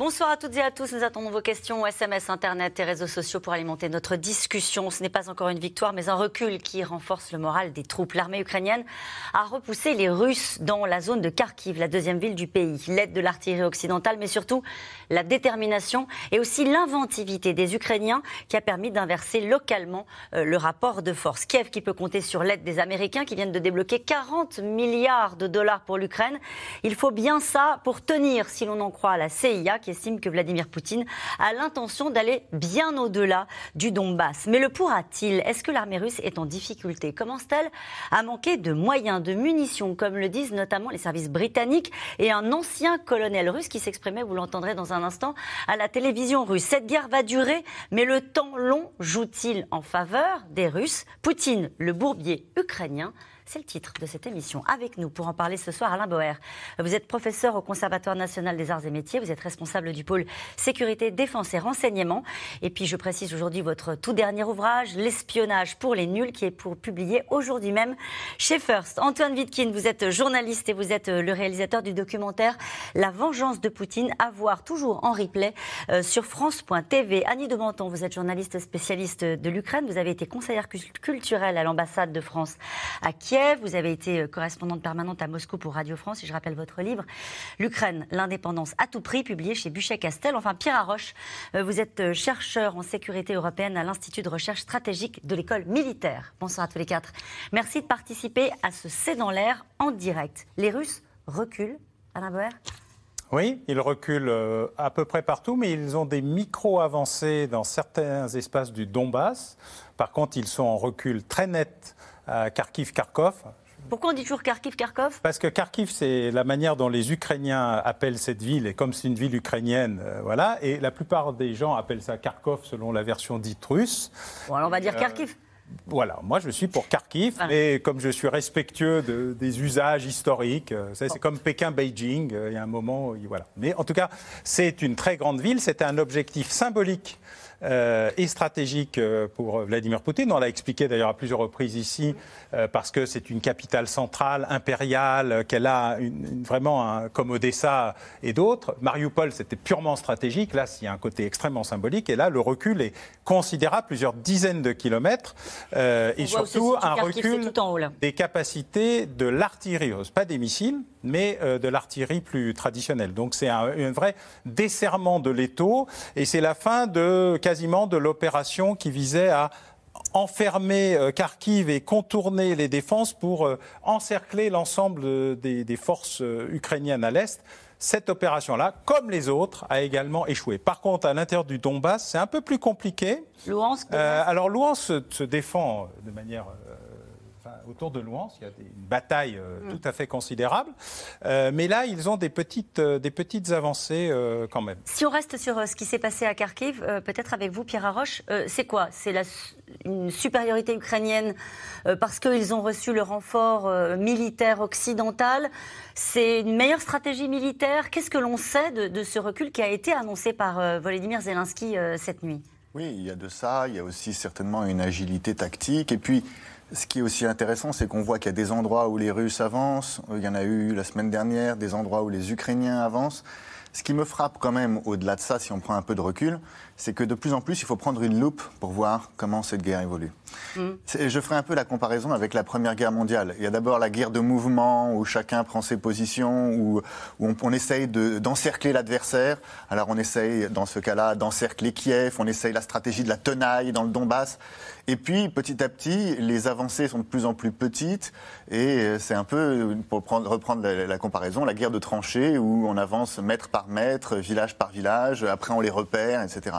Bonsoir à toutes et à tous. Nous attendons vos questions, SMS, Internet et réseaux sociaux pour alimenter notre discussion. Ce n'est pas encore une victoire, mais un recul qui renforce le moral des troupes. L'armée ukrainienne a repoussé les Russes dans la zone de Kharkiv, la deuxième ville du pays. L'aide de l'artillerie occidentale, mais surtout la détermination et aussi l'inventivité des Ukrainiens qui a permis d'inverser localement euh, le rapport de force. Kiev qui peut compter sur l'aide des Américains qui viennent de débloquer 40 milliards de dollars pour l'Ukraine. Il faut bien ça pour tenir, si l'on en croit à la CIA qui estime que Vladimir Poutine a l'intention d'aller bien au-delà du Donbass. Mais le pourra-t-il? Est-ce que l'armée russe est en difficulté? Commence-t-elle à manquer de moyens, de munitions, comme le disent notamment les services britanniques et un ancien colonel russe qui s'exprimait, vous l'entendrez dans un instant, à la télévision russe? Cette guerre va durer, mais le temps long joue-t-il en faveur des Russes? Poutine, le bourbier ukrainien, c'est le titre de cette émission. Avec nous pour en parler ce soir, Alain Boer. Vous êtes professeur au Conservatoire national des arts et métiers. Vous êtes responsable du pôle sécurité, défense et renseignement. Et puis, je précise aujourd'hui votre tout dernier ouvrage, L'espionnage pour les nuls, qui est pour publier aujourd'hui même chez First. Antoine Wittkin, vous êtes journaliste et vous êtes le réalisateur du documentaire La vengeance de Poutine, à voir toujours en replay euh, sur France.tv. Annie de Menton, vous êtes journaliste spécialiste de l'Ukraine. Vous avez été conseillère culturelle à l'ambassade de France à Kiev. Vous avez été euh, correspondante permanente à Moscou pour Radio France. Et je rappelle votre livre, L'Ukraine, l'indépendance à tout prix, publié chez Buchet-Castel. Enfin, Pierre Arroche, euh, vous êtes euh, chercheur en sécurité européenne à l'Institut de recherche stratégique de l'école militaire. Bonsoir à tous les quatre. Merci de participer à ce C'est dans l'air en direct. Les Russes reculent, Alain Boer? Oui, ils reculent à peu près partout, mais ils ont des micro-avancées dans certains espaces du Donbass. Par contre, ils sont en recul très net Kharkiv-Kharkov. Pourquoi on dit toujours Kharkiv-Kharkov Parce que Kharkiv, c'est la manière dont les Ukrainiens appellent cette ville, et comme c'est une ville ukrainienne, euh, voilà, et la plupart des gens appellent ça Kharkov selon la version dite russe. Bon, alors on va dire euh, Kharkiv. Voilà, moi je suis pour Kharkiv, mais comme je suis respectueux des usages historiques, euh, c'est comme Pékin-Beijing, il y a un moment, voilà. Mais en tout cas, c'est une très grande ville, c'était un objectif symbolique euh, et stratégique euh, pour Vladimir Poutine. On l'a expliqué d'ailleurs à plusieurs reprises ici, euh, parce que c'est une capitale centrale, impériale, qu'elle a vraiment comme Odessa et d'autres. Mariupol, c'était purement stratégique. Là, il y a un côté extrêmement symbolique. Et là, le recul est considérable, plusieurs dizaines de kilomètres. et surtout, un recul des capacités de l'artillerie, pas des missiles, mais de l'artillerie plus traditionnelle. Donc c'est un, un, vrai desserrement de l'étau et c'est la fin de quasiment de l'opération qui visait à enfermer euh, Kharkiv et contourner les défenses pour euh, encercler l'ensemble des, forces euh, ukrainiennes à l'est. Cette opération-là, comme les autres, a également échoué. Par contre, à l'intérieur du Donbass, c'est un peu plus compliqué. Louhansk, alors Louhansk se, défend de manière autour de Louhans, il y a une bataille euh, mm. tout à fait considérable. Euh, mais là, ils ont des petites, euh, des petites avancées quand même. Si on reste sur ce qui s'est passé à Kharkiv, peut-être avec vous, Pierre Arroche, c'est quoi? C'est une supériorité ukrainienne parce qu'ils ont reçu le renfort militaire occidental C'est une meilleure stratégie militaire Qu'est-ce que l'on sait de, de, ce recul qui a été annoncé par Volodymyr Zelensky cette nuit? Oui, il y a de ça, il y a aussi certainement une agilité tactique. Et puis, ce qui est aussi intéressant, c'est qu'on voit qu'il y a des endroits où les Russes avancent, il y en a eu la semaine dernière, des endroits où les Ukrainiens avancent. Ce qui me frappe quand même, au-delà de ça, si on prend un peu de recul, c'est que de plus en plus, il faut prendre une loupe pour voir comment cette guerre évolue. Mm. Je ferai un peu la comparaison avec la Première Guerre mondiale. Il y a d'abord la guerre de mouvement, où chacun prend ses positions, où, on, on, essaye d'encercler l'adversaire. Alors on essaye, dans ce cas-là, d'encercler Kiev, on essaye la stratégie de la tenaille dans le Donbass. Et puis, petit à petit, les avancées sont de plus en plus petites. Et c'est un peu, pour reprendre la, comparaison, la guerre de tranchées, où on avance mètre par mètre, village par village, après on les repère, etc.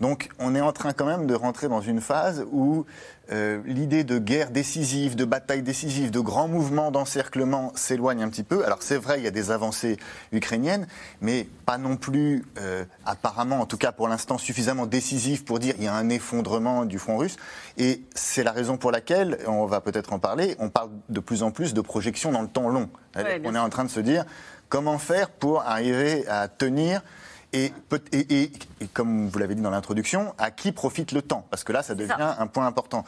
Donc, on est en train quand même de rentrer dans une phase où euh, l'idée de guerre décisive, de bataille décisive, de grands mouvements d'encerclement s'éloigne un petit peu. Alors c'est vrai, il y a des avancées ukrainiennes, mais pas non plus, euh, apparemment, en tout cas pour l'instant, suffisamment décisives pour dire qu'il y a un effondrement du front russe. Et c'est la raison pour laquelle, on va peut-être en parler, on parle de plus en plus de projections dans le temps long. on est en train de se dire comment faire pour arriver à tenir Et, et, comme vous l'avez dit dans l'introduction, à qui profite le temps? Parce que là, ça devient un point important.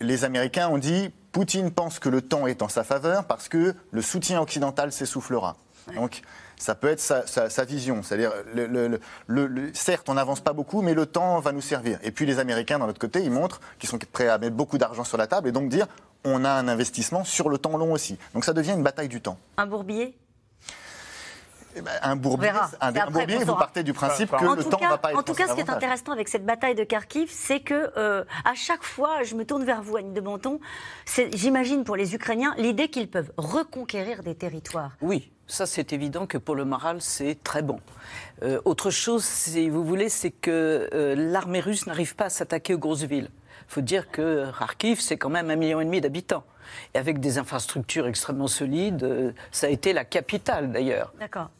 Les Américains ont dit Poutine pense que le temps est en sa faveur parce que le soutien occidental s'essoufflera. Donc, ça peut être sa, vision. C'est-à-dire, le, certes, on n'avance pas beaucoup, mais le temps va nous servir. Et puis les Américains, d'un autre côté, ils montrent qu'ils sont prêts à mettre beaucoup d'argent sur la table et donc dire on a un investissement sur le temps long aussi. Donc ça devient une bataille du temps. Un bourbier? Un bourbier, un, bourbier vous partez du principe que le temps ne va pas être En tout cas, ce qui est intéressant avec cette bataille de Kharkiv, c'est que euh, à chaque fois, je me tourne vers vous, Anne de Menton, j'imagine pour les Ukrainiens l'idée qu'ils peuvent reconquérir des territoires. Oui, ça, c'est évident que pour le moral, c'est très bon. Euh, autre chose, si vous voulez, c'est que euh, l'armée russe n'arrive pas à s'attaquer aux grosses villes. Il faut dire que Kharkiv, c'est quand même un million et demi d'habitants. Et avec des infrastructures extrêmement solides, euh, ça a été la capitale d'ailleurs,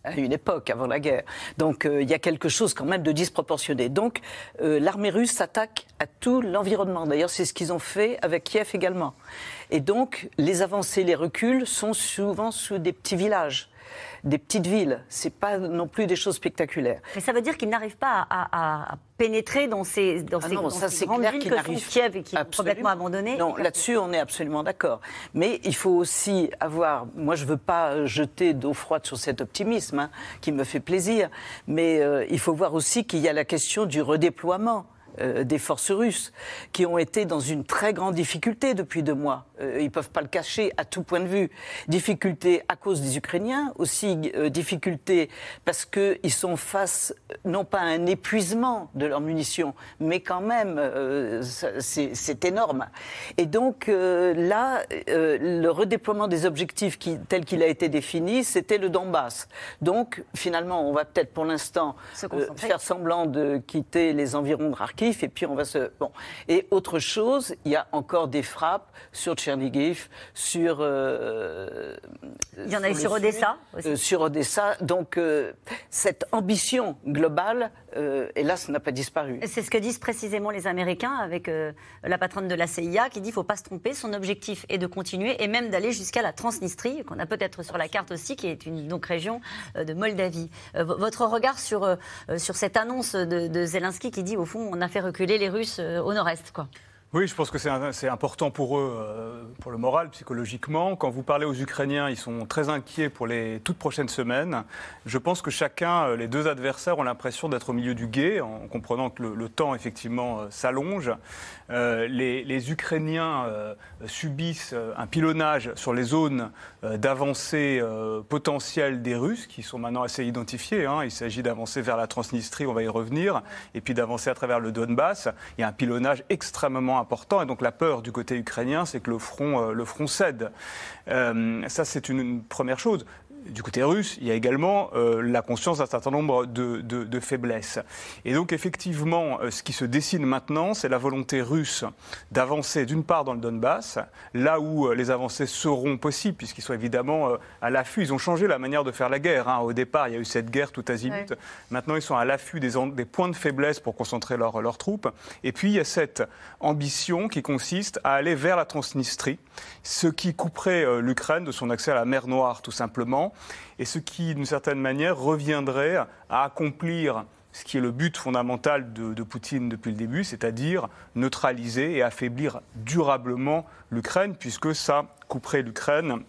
à une époque avant la guerre. Donc il y a quelque chose quand même de disproportionné. Donc l'armée russe s'attaque à tout l'environnement. D'ailleurs, c'est ce qu'ils ont fait avec Kiev également. Et donc les avancées, les reculs sont souvent sous des petits villages des petites villes. C'est pas non plus des choses spectaculaires. Mais ça veut dire qu'ils n'arrivent pas à, pénétrer dans ces, dans ah ces, non, ça, grandes villes que sont Kiev et qui sont complètement abandonnées. Non, là-dessus, on est absolument d'accord. Mais il faut aussi avoir. Moi, je veux pas jeter d'eau froide sur cet optimisme hein, qui me fait plaisir, mais euh, il faut voir aussi qu'il y a la question du redéploiement. Euh, des forces russes, qui ont été dans une très grande difficulté depuis deux mois. Euh, ils ne peuvent pas le cacher à tout point de vue. Difficulté à cause des Ukrainiens, aussi euh, difficulté parce qu'ils sont face non pas à un épuisement de leurs munitions, mais quand même, c'est énorme. Et donc là, le redéploiement des objectifs qui, tel qu'il a été défini, c'était le Donbass. Donc finalement, on va peut-être pour l'instant faire semblant de quitter les environs de Kharkiv et puis on va se. Bon. Et autre chose, il y a encore des frappes sur Tchernigiv, sur. Euh, il y en a eu sur Odessa aussi. Euh, sur Odessa. Donc, euh, cette ambition globale, hélas, n'a pas disparu. C'est ce que disent précisément les Américains avec la patronne de la CIA qui dit qu'il ne faut pas se tromper. Son objectif est de continuer et même d'aller jusqu'à la Transnistrie, qu'on a peut-être sur la carte aussi, qui est une donc, région de Moldavie. votre regard sur, sur cette annonce de, de Zelensky qui dit, au fond, on a fait reculer les Russes euh, au nord-est. quoi. Oui, je pense que c'est important pour eux, euh, pour le moral, psychologiquement. Quand vous parlez aux Ukrainiens, ils sont très inquiets pour les toutes prochaines semaines. Je pense que chacun, euh, les deux adversaires, ont l'impression d'être au milieu du guet, en comprenant que le, temps, effectivement, euh, les, Ukrainiens subissent un pilonnage sur les zones d'avancée potentielle des Russes, qui sont maintenant assez identifiées. Hein. Il s'agit d'avancer vers la Transnistrie, on va y revenir, et puis d'avancer à travers le Donbass. Il y a un pilonnage extrêmement important. Et donc la peur du côté ukrainien, c'est que le front, euh, cède. Euh, ça, c'est une, première chose du côté russe, il y a également euh, la conscience d'un certain nombre de, faiblesses. Et donc effectivement, euh, ce qui se dessine maintenant, c'est la volonté russe d'avancer d'une part dans le Donbass, là où euh, les avancées seront possibles, puisqu'ils sont évidemment à l'affût. Ils ont changé la manière de faire la guerre. Hein. Au départ, il y a eu cette guerre tout azimut. Maintenant, ils sont à l'affût des, des, points de faiblesse pour concentrer leurs troupes. Et puis, il y a cette ambition qui consiste à aller vers la Transnistrie, ce qui couperait l'Ukraine de son accès à la mer Noire, tout simplement et ce qui, d'une certaine manière, reviendrait à accomplir ce qui est le but fondamental de, Poutine depuis le début, c'est-à-dire neutraliser et affaiblir durablement l'Ukraine, puisque ça couperait l'Ukraine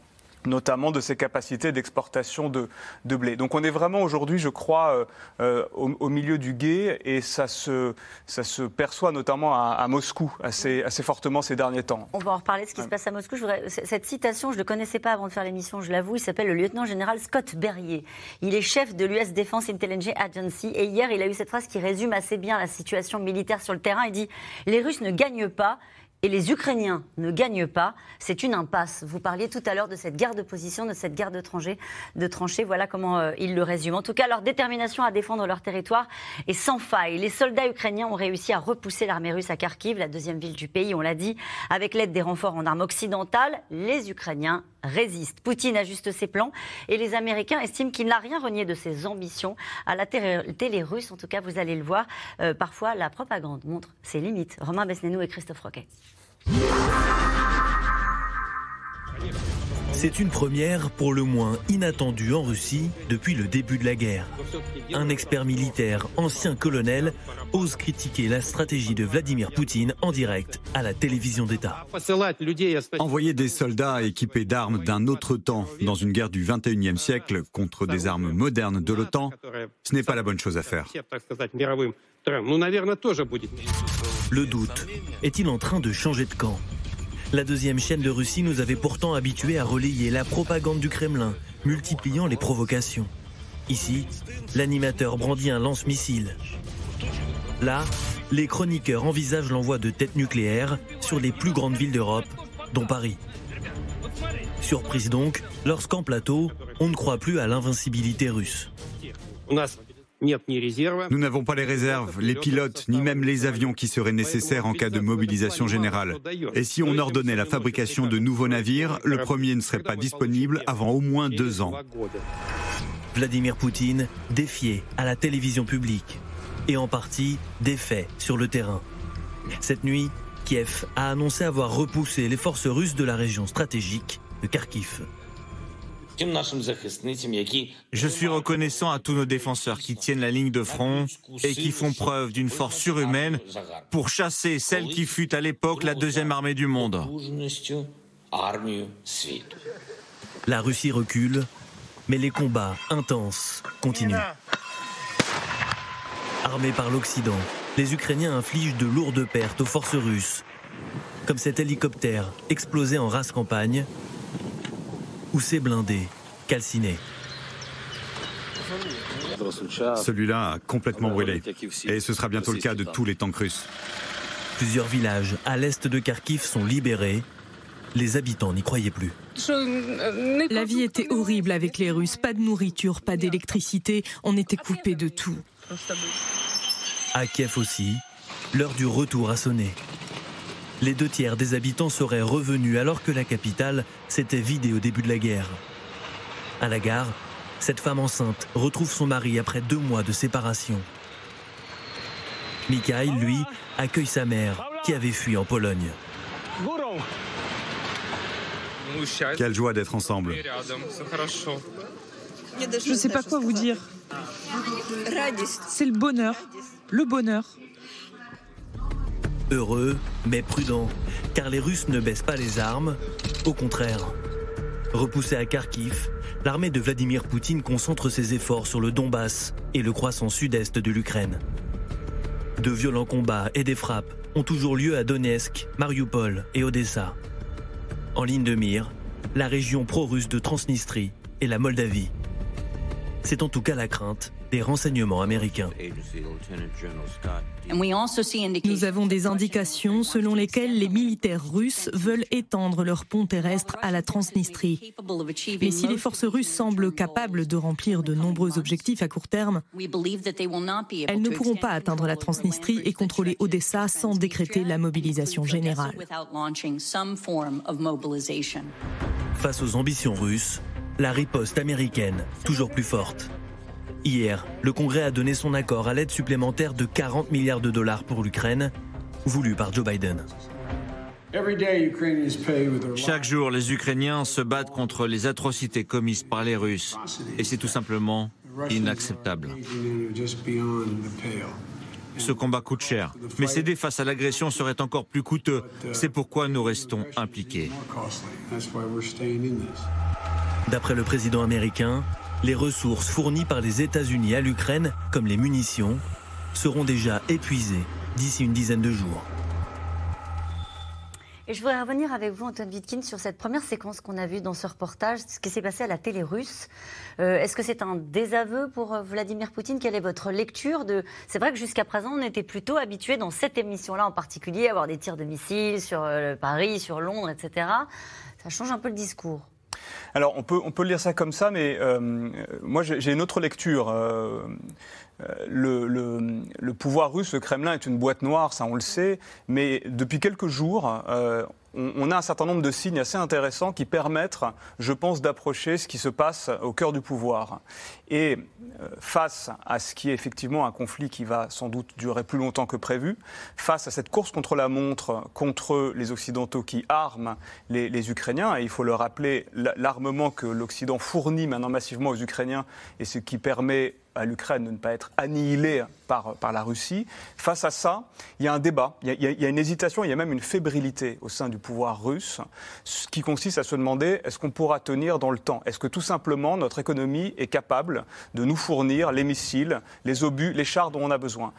notamment de ses capacités d'exportation de, blé. Donc on est vraiment aujourd'hui, je crois, euh, euh, au, milieu du guet et ça se, ça se perçoit notamment à, Moscou assez, assez fortement ces derniers temps. On va en reparler de ce qui se passe à Moscou. cette citation, je ne le connaissais pas avant de faire l'émission, je l'avoue, il s'appelle le lieutenant général Scott Berrier. Il est chef de l'US Defense Intelligence Agency et hier il a eu cette phrase qui résume assez bien la situation militaire sur le terrain. Il dit Les Russes ne gagnent pas, et les Ukrainiens ne gagnent pas, c'est une impasse. Vous parliez tout à l'heure de cette guerre de position, de cette guerre de tranchées. Voilà comment euh, ils le résument. En tout cas, leur détermination à défendre leur territoire est sans faille. Les soldats ukrainiens ont réussi à repousser l'armée russe à Kharkiv, la deuxième ville du pays, on l'a dit, avec l'aide des renforts en armes occidentales. Les Ukrainiens résistent. Poutine ajuste ses plans et les Américains estiment qu'il n'a rien renié de ses ambitions. À la télé russe, en tout cas, vous allez le voir, euh, parfois la propagande montre ses limites. Romain Besnénou et Christophe Roquet. 了。C'est une première pour le moins inattendue en Russie depuis le début de la guerre. Un expert militaire, ancien colonel, ose critiquer la stratégie de Vladimir Poutine en direct à la télévision d'État. Envoyer des soldats équipés d'armes d'un autre temps dans une guerre du 21e siècle contre des armes modernes de l'OTAN, ce n'est pas la bonne chose à faire. Le doute est-il en train de changer de camp? La deuxième chaîne de Russie nous avait pourtant habitués à relayer la propagande du Kremlin, multipliant les provocations. Ici, l'animateur brandit un lance-missile. Là, les chroniqueurs envisagent l'envoi de têtes nucléaires sur les plus grandes villes d'Europe, dont Paris. Surprise donc, lorsqu'en plateau, on ne croit plus à l'invincibilité russe. Nous n'avons pas les réserves, les pilotes, ni même les avions qui seraient nécessaires en cas de mobilisation générale. Et si on ordonnait la fabrication de nouveaux navires, le premier ne serait pas disponible avant au moins deux ans. Vladimir Poutine défié à la télévision publique et en partie défait sur le terrain. Cette nuit, Kiev a annoncé avoir repoussé les forces russes de la région stratégique de Kharkiv. Je suis reconnaissant à tous nos défenseurs qui tiennent la ligne de front et qui font preuve d'une force surhumaine pour chasser celle qui fut à l'époque la deuxième armée du monde. La Russie recule, mais les combats intenses continuent. Armés par l'Occident, les Ukrainiens infligent de lourdes pertes aux forces russes, comme cet hélicoptère explosé en race campagne ou ces blindés calcinés. Celui-là a complètement brûlé. Et ce sera bientôt le cas de tous les tanks russes. Plusieurs villages à l'est de Kharkiv sont libérés. Les habitants n'y croyaient plus. La vie était horrible avec les Russes. Pas de nourriture, pas d'électricité. On était coupé de tout. À Kiev aussi, l'heure du retour a sonné. Les deux tiers des habitants seraient revenus alors que la capitale s'était vidée au début de la guerre. À la gare, cette femme enceinte retrouve son mari après deux mois de séparation. Mikhail, lui, accueille sa mère qui avait fui en Pologne. Quelle joie d'être ensemble. Je ne sais pas quoi vous dire. C'est le bonheur. Le bonheur. Heureux, mais prudent, car les Russes ne baissent pas les armes. Au contraire. Repoussée à Kharkiv, l'armée de Vladimir Poutine concentre ses efforts sur le Donbass et le croissant sud-est de l'Ukraine. De violents combats et des frappes ont toujours lieu à Donetsk, Mariupol et Odessa. En ligne de mire, la région pro-russe de Transnistrie et la Moldavie. C'est en tout cas la crainte des renseignements américains. Nous avons des indications selon lesquelles les militaires russes veulent étendre leur pont terrestre à la Transnistrie. Mais si les forces russes semblent capables de remplir de nombreux objectifs à court terme, elles ne pourront pas atteindre la Transnistrie et contrôler Odessa sans décréter la mobilisation générale. Face aux ambitions russes, la riposte américaine, toujours plus forte. Hier, le Congrès a donné son accord à l'aide supplémentaire de 40 milliards de dollars pour l'Ukraine, voulue par Joe Biden. Chaque jour, les Ukrainiens se battent contre les atrocités commises par les Russes. Et c'est tout simplement inacceptable. Ce combat coûte cher, mais céder face à l'agression serait encore plus coûteux. C'est pourquoi nous restons impliqués. D'après le président américain, les ressources fournies par les États-Unis à l'Ukraine, comme les munitions, seront déjà épuisées d'ici une dizaine de jours. Et je voudrais revenir avec vous, Antoine Wittkin, sur cette première séquence qu'on a vue dans ce reportage, ce qui s'est passé à la télé russe. Euh, est-ce que c'est un désaveu pour euh, Vladimir Poutine? Quelle est votre lecture de C'est vrai que jusqu'à présent, on était plutôt habitué dans cette émission-là en particulier à avoir des tirs de missiles sur euh, Paris, sur Londres, etc. Ça change un peu le discours. Alors, on peut, on peut lire ça comme ça, mais euh, moi, j'ai une autre lecture. Euh, le, le, pouvoir russe, le Kremlin, est une boîte noire, ça on le sait, mais depuis quelques jours, euh, on, a un certain nombre de signes assez intéressants qui permettent, je pense, d'approcher ce qui se passe au cœur du pouvoir. Et euh, face à ce qui est effectivement un conflit qui va sans doute durer plus longtemps que prévu, face à cette course contre la montre, contre les Occidentaux qui arment les, Ukrainiens, et il faut le rappeler, l'armement que l'Occident fournit maintenant massivement aux Ukrainiens et ce qui permet à l'Ukraine de ne pas être annihilée par, par la Russie. Face à ça, il y a un débat, il y a, une hésitation, il y a même une fébrilité au sein du pouvoir russe, ce qui consiste à se demander est-ce qu'on pourra tenir dans le temps? Est-ce que tout simplement notre économie est capable de nous fournir les missiles, les obus, les chars dont on a besoin?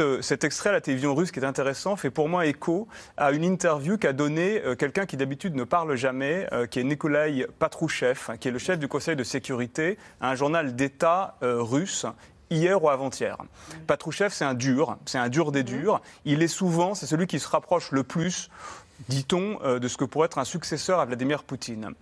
Euh, cet extrait à la télévision russe qui est intéressant fait pour moi écho à une interview qu'a donné euh, quelqu'un qui d'habitude ne parle jamais, euh, qui est Nikolai Patrouchev, hein, qui est le chef du Conseil de sécurité à un journal d'État russe hier ou avant-hier. Patrouchev, c'est un dur, c'est un dur des durs. Il est souvent, c'est celui qui se rapproche le plus, dit-on, de ce que pourrait être un successeur à Vladimir Poutine.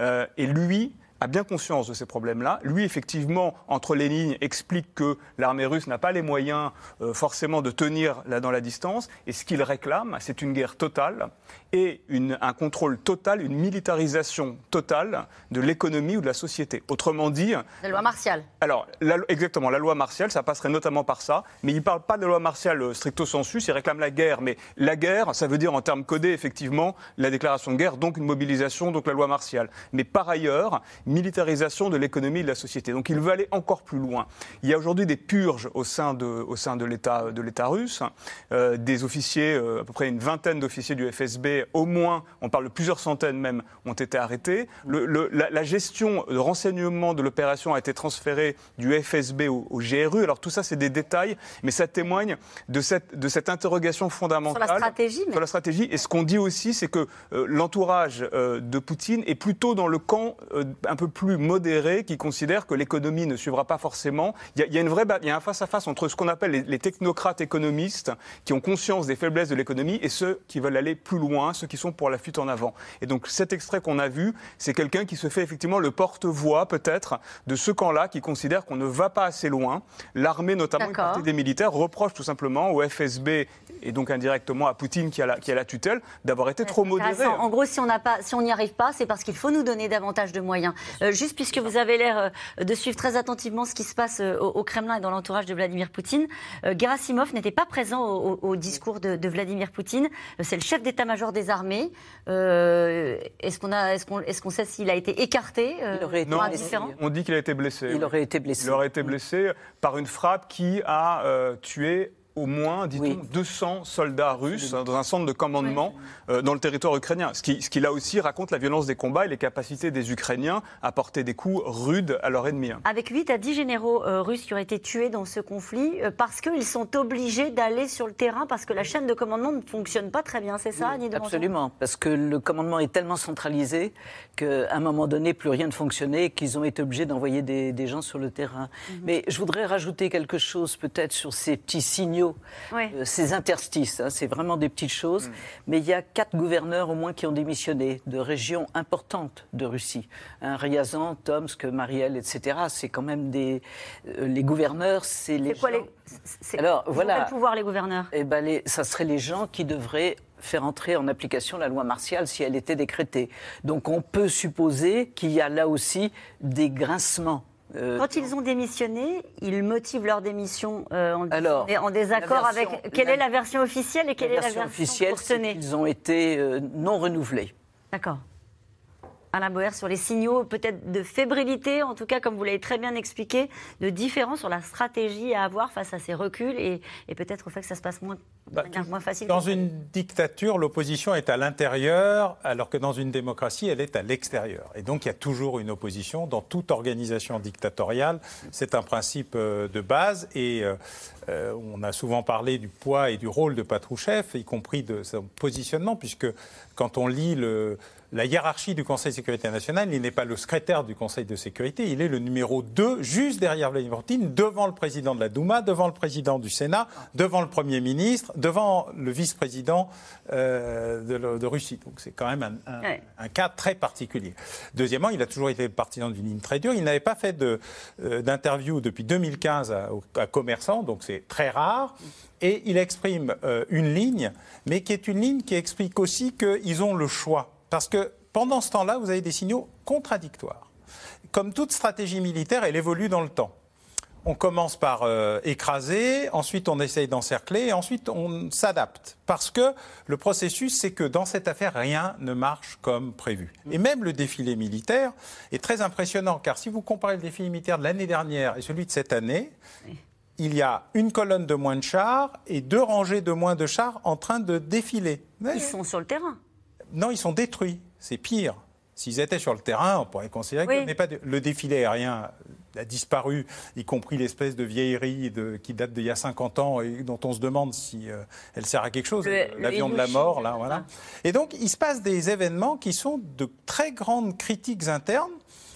et lui, a bien conscience de ces problèmes-là. Lui, effectivement, entre les lignes, explique que l'armée russe n'a pas les moyens euh, forcément de tenir là dans la distance. Et ce qu'il réclame, c'est une guerre totale et une, un contrôle total, une militarisation totale de l'économie ou de la société. Autrement dit... La loi martiale. Alors, exactement, la loi martiale, ça passerait notamment par ça. Mais il ne parle pas de loi martiale euh, stricto sensu, il réclame la guerre. Mais la guerre, ça veut dire en termes codés, effectivement, la déclaration de guerre, donc une mobilisation, donc la loi martiale. Mais par ailleurs, militarisation de l'économie et de la société. Donc il veut aller encore plus loin. Il y a aujourd'hui des purges au sein de, au sein de l'État de l'État russe. Euh, des officiers, euh, à peu près une vingtaine d'officiers du FSB, au moins, on parle de plusieurs centaines même, ont été arrêtés. Le, la, gestion de renseignement de l'opération a été transférée du FSB au, GRU. Alors tout ça, c'est des détails, mais ça témoigne de cette, de cette interrogation fondamentale. Sur la stratégie. Sur la stratégie. Et ce qu'on dit aussi, c'est que euh, l'entourage de Poutine est plutôt dans le camp un peu plus modérés qui considèrent que l'économie ne suivra pas forcément. Il y a, une vraie, il y a un face-à-face entre ce qu'on appelle les, technocrates économistes qui ont conscience des faiblesses de l'économie et ceux qui veulent aller plus loin, ceux qui sont pour la fuite en avant. Et donc cet extrait qu'on a vu, c'est quelqu'un qui se fait effectivement le porte-voix peut-être de ce camp-là qui considère qu'on ne va pas assez loin. L'armée, notamment une partie des militaires, reproche tout simplement au FSB et donc indirectement à Poutine qui a la, qui a la tutelle d'avoir été trop modéré. En gros, si on n'y arrive pas, c'est parce qu'il faut nous donner davantage de moyens. Euh, juste puisque vous avez l'air euh, de suivre très attentivement ce qui se passe euh, au, Kremlin et dans l'entourage de Vladimir Poutine, Gerasimov n'était pas présent au, discours de, Vladimir Poutine. C'est le chef d'état-major des armées. est-ce qu'on est-ce qu'on, sait s'il a été écarté Il aurait été On dit qu'il a été blessé. Il aurait été blessé. Il aurait été blessé par une frappe qui a tué au moins, dit-on, 200 soldats russes dans un centre de commandement euh, dans le territoire ukrainien. Ce qui, ce qui, là aussi, raconte la violence des combats et les capacités des Ukrainiens à porter des coups rudes à leur ennemi. Avec 8 à 10 généraux euh, russes qui ont été tués dans ce conflit euh, parce qu'ils sont obligés d'aller sur le terrain, parce que la chaîne de commandement ne fonctionne pas très bien, c'est ça, Annie Absolument, parce que le commandement est tellement centralisé qu'à un moment donné, plus rien ne fonctionnait et qu'ils ont été obligés d'envoyer des, des, gens sur le terrain. Mhm. Mais je voudrais rajouter quelque chose peut-être sur ces petits signaux euh, ces interstices. Hein, c'est vraiment des petites choses. Mm. Mais il y a quatre gouverneurs au moins qui ont démissionné de régions importantes de Russie. Hein, Ryazan, Tomsk, Mariel, etc. C'est quand même des. Euh, les gouverneurs, c'est les. Quoi, les... Alors voilà. Quel pouvoir les gouverneurs? Eh ben, les... ça serait les gens qui devraient faire entrer en application la loi martiale si elle était décrétée. Donc on peut supposer qu'il y a là aussi des grincements euh, Quand ils ont démissionné, ils motivent leur démission euh, en, désaccord avec. Quelle est la version officielle et quelle est la version officielle Ils ont été euh, non renouvelés. D'accord. Alain Boer, sur les signaux peut-être de fébrilité, en tout cas, comme vous l'avez très bien expliqué, de différence sur la stratégie à avoir face à ces reculs et, peut-être au fait que ça se passe moins, bah, moins facile. Dans une dictature, l'opposition est à l'intérieur, alors que dans une démocratie, elle est à l'extérieur. Et donc, il y a toujours une opposition dans toute organisation dictatoriale. C'est un principe euh, de base et euh, euh, on a souvent parlé du poids et du rôle de Patrouchev, y compris de son positionnement, puisque quand on lit le la hiérarchie du Conseil de sécurité nationale, il n'est pas le secrétaire du Conseil de sécurité, il est le numéro 2, juste derrière Vladimir Poutine, devant le président de la Douma, devant le président du Sénat, devant le Premier ministre, devant le vice-président euh, de, Russie. Donc c'est quand même un, cas très particulier. Deuxièmement, il a toujours été partisan d'une ligne très dure. Il n'avait pas fait euh, d'interview depuis 2015 à, à commerçants, donc c'est très rare. Et il exprime euh, une ligne, mais qui est une ligne qui explique aussi qu'ils ont le choix parce que pendant ce temps-là, vous avez des signaux contradictoires. Comme toute stratégie militaire, elle évolue dans le temps. On commence par euh, écraser, ensuite on essaye d'encercler, et ensuite on s'adapte. Parce que le processus, c'est que dans cette affaire, rien ne marche comme prévu. Et même le défilé militaire est très impressionnant, car si vous comparez le défilé militaire de l'année dernière et celui de cette année, il y a une colonne de moins de chars et deux rangées de moins de chars en train de défiler. Ils sont sur le terrain. Non, ils sont détruits. C'est pire. S'ils étaient sur le terrain, on pourrait considérer que pas le défilé aérien a disparu, y compris l'espèce de vieillerie qui date d'il y a 50 ans et dont on se demande si euh, elle sert à quelque chose, l'avion de la mort, là, voilà. Et donc, il se passe des événements qui sont de très grandes critiques internes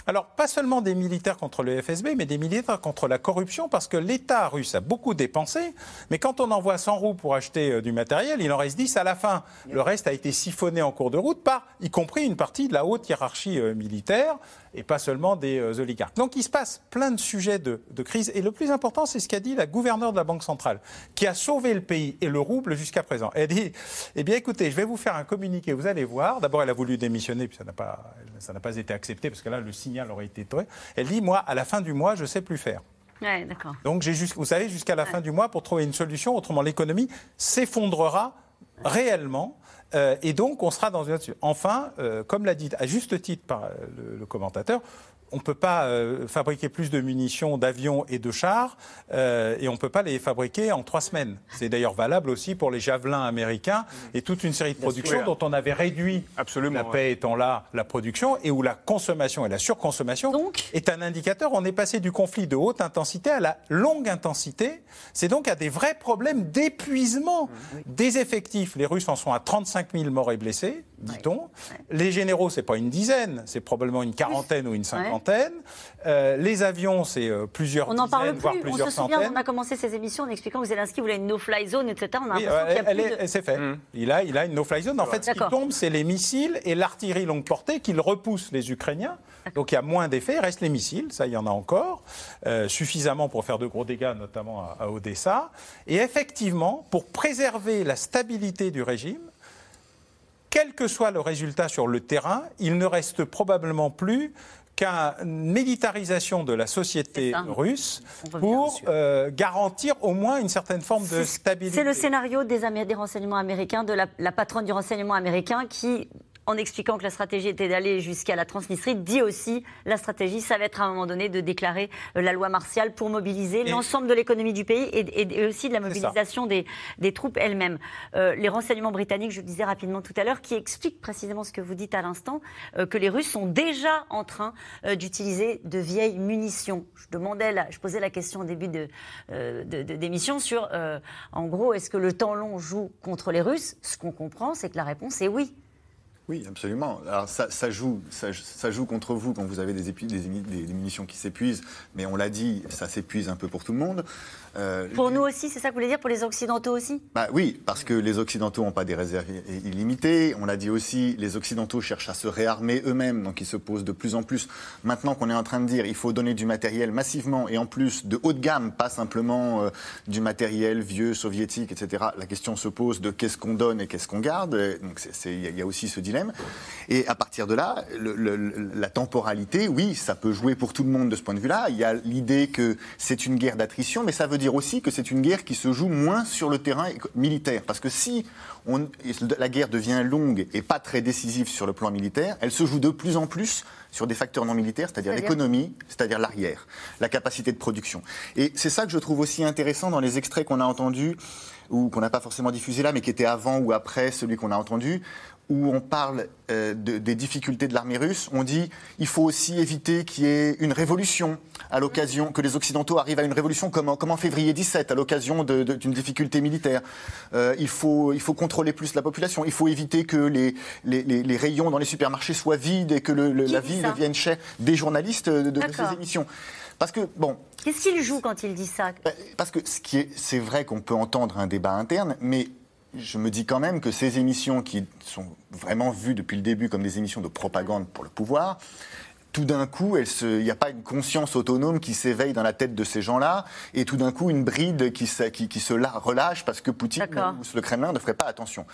alors, pas seulement des militaires contre le FSB, mais des militaires contre la corruption, parce que l'État russe a beaucoup dépensé, mais quand on envoie 100 roues pour acheter euh, du matériel, il en reste 10 à la fin. Le reste a été siphonné en cours de route par, y compris une partie de la haute hiérarchie euh, militaire, et pas seulement des euh, oligarques. Donc il se passe plein de sujets de, crise. Et le plus important, c'est ce qu'a dit la gouverneure de la Banque centrale, qui a sauvé le pays et le rouble jusqu'à présent. Elle dit, eh bien écoutez, je vais vous faire un communiqué, vous allez voir. D'abord, elle a voulu démissionner, puis ça n'a pas, ça n'a pas été accepté, parce que là, le signal aurait été tiré. Elle dit, moi, à la fin du mois, je ne sais plus faire. Ouais. Donc j'ai vous savez, jusqu'à la fin du mois pour trouver une solution, autrement l'économie s'effondrera réellement euh, et donc, on sera dans une. Enfin, euh, comme l'a dit à juste titre par le commentateur, on ne peut pas euh, fabriquer plus de munitions, d'avions et de chars, euh, et on ne peut pas les fabriquer en trois semaines. C'est d'ailleurs valable aussi pour les javelins américains et toute une série de productions dont on avait réduit, Absolument, la paix étant là, la production, et où la consommation et la surconsommation est un indicateur. On est passé du conflit de haute intensité à la longue intensité. C'est donc à des vrais problèmes d'épuisement des effectifs. Les Russes en sont à 35 000 morts et blessés, dit-on. Les généraux, c'est pas une dizaine, c'est probablement une quarantaine ou une cinquantaine. Euh, les avions, c'est euh, plusieurs on dizaines, parle voire plusieurs on se souvient, On a commencé ces émissions en expliquant que Zelensky voulait une no-fly zone, etc. On a C'est fait. Mmh. Il, a, il a une no-fly zone. En fait, ce qui tombe, c'est les missiles et l'artillerie longue portée qui repoussent les Ukrainiens. Donc il y a moins d'effets. Il reste les missiles, ça, il y en a encore, euh, suffisamment pour faire de gros dégâts, notamment à Odessa. Et effectivement, pour préserver la stabilité du régime, quel que soit le résultat sur le terrain, il ne reste probablement plus qu'une militarisation de la société russe pour euh, garantir au moins une certaine forme de stabilité. C'est le scénario des, des renseignements américains, de la, la patronne du renseignement américain qui en expliquant que la stratégie était d'aller jusqu'à la Transnistrie, dit aussi la stratégie, ça va être à un moment donné de déclarer euh, la loi martiale pour mobiliser l'ensemble de l'économie du pays et, aussi de la mobilisation des, troupes elles-mêmes. Euh, les renseignements britanniques, je le disais rapidement tout à l'heure, qui expliquent précisément ce que vous dites à l'instant, euh, que les Russes sont déjà en train d'utiliser de vieilles munitions. Je, demandais je posais la question au début de, d'émission sur, en gros, est-ce que le temps long joue contre les Russes? Ce qu'on comprend, c'est que la réponse est oui. Oui, absolument. Alors ça, joue, ça, joue contre vous quand vous avez des, des munitions qui s'épuisent, mais on l'a dit, ça s'épuise un peu pour tout le monde. Euh, pour nous aussi, c'est ça que vous voulez dire Pour les Occidentaux aussi? Bah, Oui, parce que les Occidentaux n'ont pas des réserves illimitées. On l'a dit aussi, les Occidentaux cherchent à se réarmer eux-mêmes, donc ils se posent de plus en plus. Maintenant qu'on est en train de dire il faut donner du matériel massivement et en plus de haut de gamme, pas simplement euh, du matériel vieux, soviétique, etc. La question se pose de qu'est-ce qu'on donne et qu'est-ce qu'on garde. Donc il y a aussi ce dilemme. Et à partir de là, la temporalité, oui, ça peut jouer pour tout le monde de ce point de vue-là. Il y a l'idée que c'est une guerre d'attrition, mais ça veut dire aussi que c'est une guerre qui se joue moins sur le terrain militaire. Parce que si on, la guerre devient longue et pas très décisive sur le plan militaire, elle se joue de plus en plus sur des facteurs non militaires, c'est-à-dire l'économie, c'est-à-dire l'arrière, la capacité de production. Et c'est ça que je trouve aussi intéressant dans les extraits qu'on a entendus ou qu'on n'a pas forcément diffusé là, mais qui étaient avant ou après celui qu'on a entendu, où on parle euh, des difficultés de l'armée russe, on dit il faut aussi éviter qu'il y ait une révolution à l'occasion, que les Occidentaux arrivent à une révolution comme en, février 17, à l'occasion d'une difficulté militaire. Euh, il, faut, il faut contrôler plus la population, il faut éviter que les, les, rayons dans les supermarchés soient vides et que la vie devienne chère des journalistes de, de ces émissions. Parce que, bon. Qu'est-ce qu'il joue quand il dit ça? Parce que c'est vrai qu'on peut entendre un débat interne, mais je me dis quand même que ces émissions qui sont vraiment vues depuis le début comme des émissions de propagande pour le pouvoir, tout d'un coup, il n'y a pas une conscience autonome qui s'éveille dans la tête de ces gens-là, et tout d'un coup, une bride qui, qui, qui se relâche parce que Poutine ou le Kremlin ne ferait pas attention.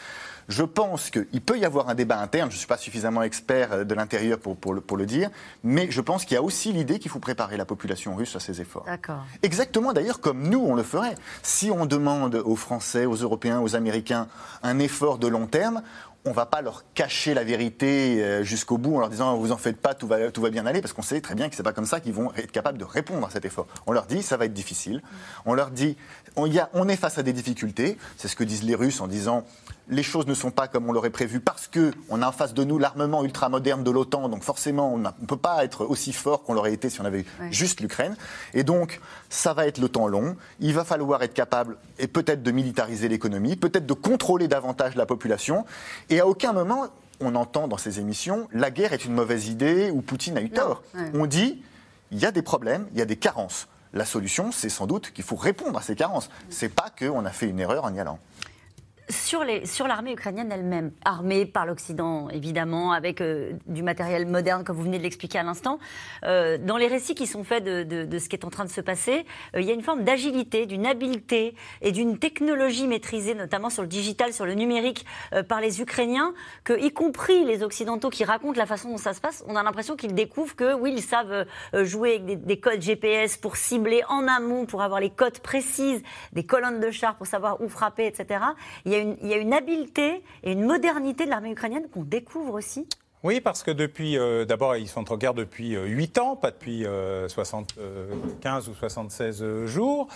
Je pense qu'il peut y avoir un débat interne, je ne suis pas suffisamment expert euh, de l'intérieur pour, pour, pour, le, dire, mais je pense qu'il y a aussi l'idée qu'il faut préparer la population russe à ces efforts. Exactement d'ailleurs comme nous, on le ferait. Si on demande aux Français, aux Européens, aux Américains un effort de long terme, on ne va pas leur cacher la vérité euh, jusqu'au bout en leur disant vous en faites pas, tout va, tout va bien aller, parce qu'on sait très bien que c'est pas comme ça qu'ils vont être capables de répondre à cet effort. On leur dit ça va être difficile. On leur dit on, y a, on est face à des difficultés. C'est ce que disent les Russes en disant les choses ne sont pas comme on l'aurait prévu parce que on a en face de nous l'armement ultramoderne de l'OTAN, donc forcément on ne peut pas être aussi fort qu'on l'aurait été si on avait eu juste l'Ukraine. Et donc ça va être le temps long. Il va falloir être capable et peut-être de militariser l'économie, peut-être de contrôler davantage la population. Et à aucun moment on entend dans ces émissions la guerre est une mauvaise idée ou Poutine a eu tort. On dit il y a des problèmes, il y a des carences. La solution, c'est sans doute qu'il faut répondre à ces carences. C'est pas qu'on a fait une erreur en y allant sur, l'armée ukrainienne elle-même, armée par l'Occident évidemment, avec euh, du matériel moderne comme vous venez de l'expliquer à l'instant, euh, dans les récits qui sont faits de, ce qui est en train de se passer, euh, il y a une forme d'agilité, d'une habileté et d'une technologie maîtrisée, notamment sur le digital, sur le numérique, par les Ukrainiens, que y compris les Occidentaux qui racontent la façon dont ça se passe, on a l'impression qu'ils découvrent que oui, ils savent jouer avec des, codes GPS pour cibler en amont, pour avoir les codes précises, des colonnes de chars pour savoir où frapper, etc. il y a une habileté et une modernité de l'armée ukrainienne qu'on découvre aussi oui, parce que depuis, euh, d'abord, ils sont en guerre depuis 8 euh, ans, pas depuis 75 euh, ou 76 jours.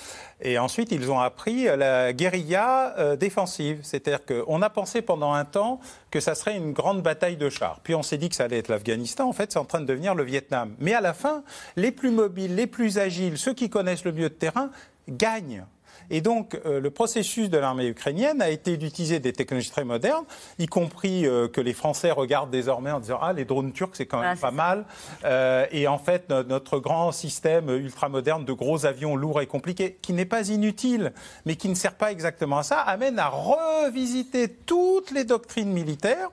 Et ensuite, ils ont appris la guérilla défensive. C'est-à-dire qu'on a pensé pendant un temps que ça serait une grande bataille de chars. Puis on s'est dit que ça allait être l'Afghanistan. En fait, c'est en train de devenir le Vietnam. Mais à la fin, les plus mobiles, les plus agiles, ceux qui connaissent le mieux de terrain, gagnent. Et donc, euh, le processus de l'armée ukrainienne a été d'utiliser des technologies très modernes, y compris euh, que les Français regardent désormais en disant Ah, les drones turcs, c'est quand même pas mal. Euh, et en fait, notre grand système ultramoderne de gros avions lourds et compliqués, qui n'est pas inutile, mais qui ne sert pas exactement à ça, amène à revisiter toutes les doctrines militaires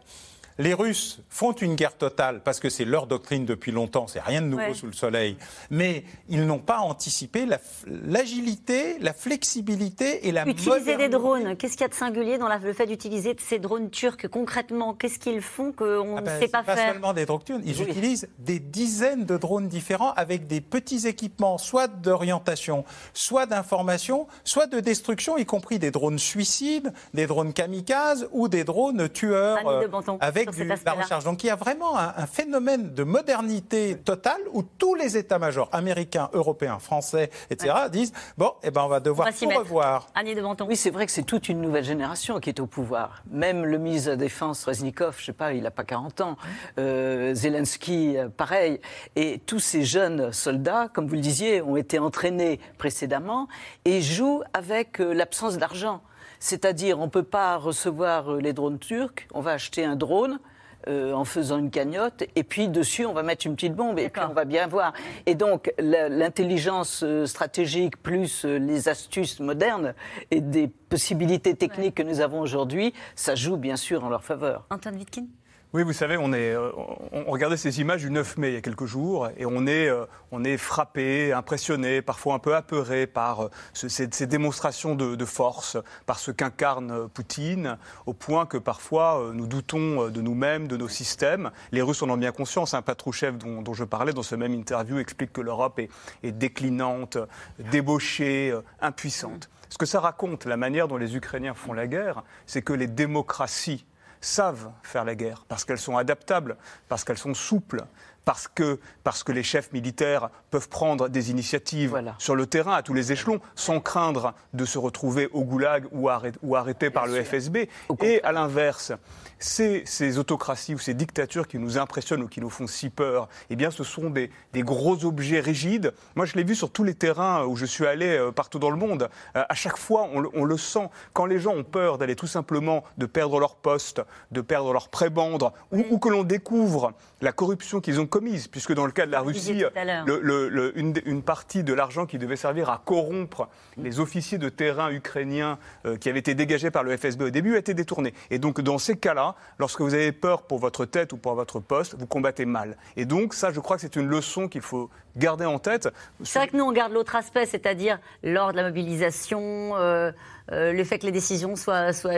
les Russes font une guerre totale parce que c'est leur doctrine depuis longtemps, c'est rien de nouveau sous le soleil, mais ils n'ont pas anticipé l'agilité, la, flexibilité et la Utiliser des drones, qu'est-ce qu'il y a de singulier dans le fait d'utiliser ces drones turcs? Concrètement Qu'est-ce qu'ils font qu'on ah ne ben, sait pas, faire Pas seulement des drones turcs, ils utilisent des dizaines de drones différents avec des petits équipements, soit d'orientation, soit d'information, soit de destruction, y compris des drones suicides, des drones kamikazes ou des drones tueurs euh, avec la recherche. Donc il y a vraiment un, phénomène de modernité totale où tous les états-majors américains, européens, français, etc. disent bon, eh ben on va devoir tout revoir. Annie de Oui, c'est vrai que c'est toute une nouvelle génération qui est au pouvoir. Même le ministre de la Défense, Reznikov, je sais pas, il n'a pas 40 ans. Euh, Zelensky, euh, pareil. Et tous ces jeunes soldats, comme vous le disiez, ont été entraînés précédemment et jouent avec euh, l'absence d'argent. C'est-à-dire, on ne peut pas recevoir euh, les drones turcs, on va acheter un drone. Euh, en faisant une cagnotte, et puis dessus, on va mettre une petite bombe, et puis on va bien voir. Et donc, l'intelligence euh, stratégique plus les astuces modernes et des possibilités techniques que nous avons aujourd'hui, ça joue bien sûr en leur faveur. Antoine Wittkin oui, vous savez, on, est, euh, on regardait ces images du 9 mai il y a quelques jours et on est, euh, on est frappé, impressionné, parfois un peu apeuré par euh, ces, démonstrations de, force, par ce qu'incarne Poutine, au point que parfois nous doutons de nous-mêmes, de nos systèmes. Les Russes en ont bien conscience. Un Patrouchev dont, dont, je parlais dans ce même interview explique que l'Europe est, est, déclinante, débauchée, impuissante. Ce que ça raconte, la manière dont les Ukrainiens font la guerre, c'est que les démocraties savent faire la guerre, parce qu'elles sont adaptables, parce qu'elles sont souples, parce que, parce que les chefs militaires peuvent prendre des initiatives Voilà. sur le terrain à tous les échelons sans craindre de se retrouver au goulag ou, arrêt- ou arrêtés par le FSB. Et à l'inverse, ces, ces autocraties ou ces dictatures qui nous impressionnent ou qui nous font si peur, eh bien, ce sont des, des gros objets rigides. Moi, je l'ai vu sur tous les terrains où je suis allé euh, partout dans le monde. Euh, à chaque fois, on, le- on le sent. Quand les gens ont peur d'aller tout simplement de perdre leur poste, de perdre leur prébendre, ou, ou que l'on découvre la corruption qu'ils ont commise, puisque dans le cas de la Russie, tout à l'heure. le- le- le- une, une partie de l'argent qui devait servir à corrompre les officiers de terrain ukrainiens euh, qui avaient été dégagés par le FSB au début a été détournée. Et donc, dans ces cas-là, lorsque vous avez peur pour votre tête ou pour votre poste, vous combattez mal. Et donc, ça, je crois que c'est une leçon qu'il faut garder en tête. C'est vrai que nous, on garde l'autre aspect, c'est-à-dire lors de la mobilisation, euh, euh, le fait que les décisions soient, soient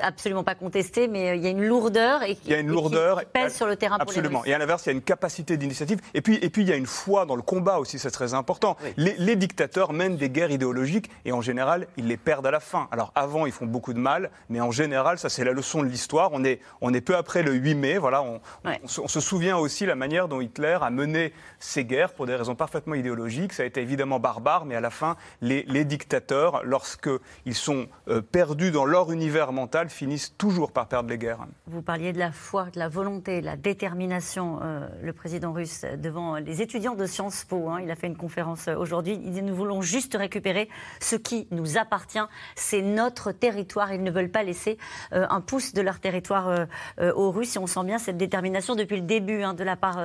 absolument pas contestées, mais euh, il y a une lourdeur et qui, Il y a une lourdeur. qui pèse sur le terrain pour les Absolument. Et à l'inverse, il y a une capacité d'initiative. Et puis, et puis, il y a une foi dans le combat aussi, c'est très important. Les, les dictateurs mènent des guerres idéologiques et en général, ils les perdent à la fin. Alors avant, ils font beaucoup de mal, mais en général, ça c'est la leçon de l'histoire. On est, on est peu après le 8 mai. Voilà, on, Ouais. on se, on se souvient aussi la manière dont Hitler a mené ces guerres pour des raisons parfaitement idéologiques. Ça a été évidemment barbare, mais à la fin, les, les dictateurs, lorsqu'ils sont euh, perdus dans leur univers mental, finissent toujours par perdre les guerres. Vous parliez de la foi, de la volonté, de la détermination. euh, le président russe euh, devant les étudiants de Sciences Po, hein, il a fait une conférence aujourd'hui. Il dit nous voulons juste récupérer ce qui nous appartient. C'est notre territoire. Ils ne veulent pas laisser un pouce de leur territoire aux Russes. Et on sent bien cette détermination depuis le début hein, de la part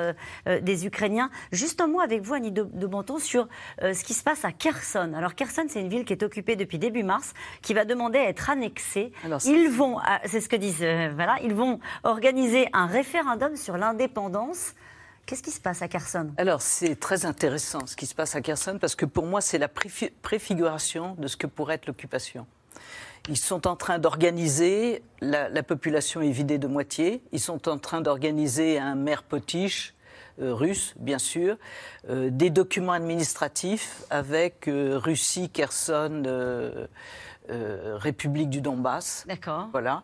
des Ukrainiens. Juste un mot avec vous, Annie de, Banton, sur ce qui se passe à Kherson. Alors Kherson, c'est une ville qui est occupée depuis début mars, qui va demander à être annexée. Alors, Ils vont, ah, c'est ce que disent, euh, voilà, ils vont organiser un référendum sur l'indépendance. Qu'est-ce qui se passe à Kherson? Alors, c'est très intéressant ce qui se passe à Kherson parce que pour moi, c'est la préfi- préfiguration de ce que pourrait être l'occupation. Ils sont en train d'organiser, la, la population est vidée de moitié, ils sont en train d'organiser un maire potiche, euh, russe, bien sûr, euh, des documents administratifs avec euh, Russie, Kherson, euh, République du Donbass. D'accord. Voilà.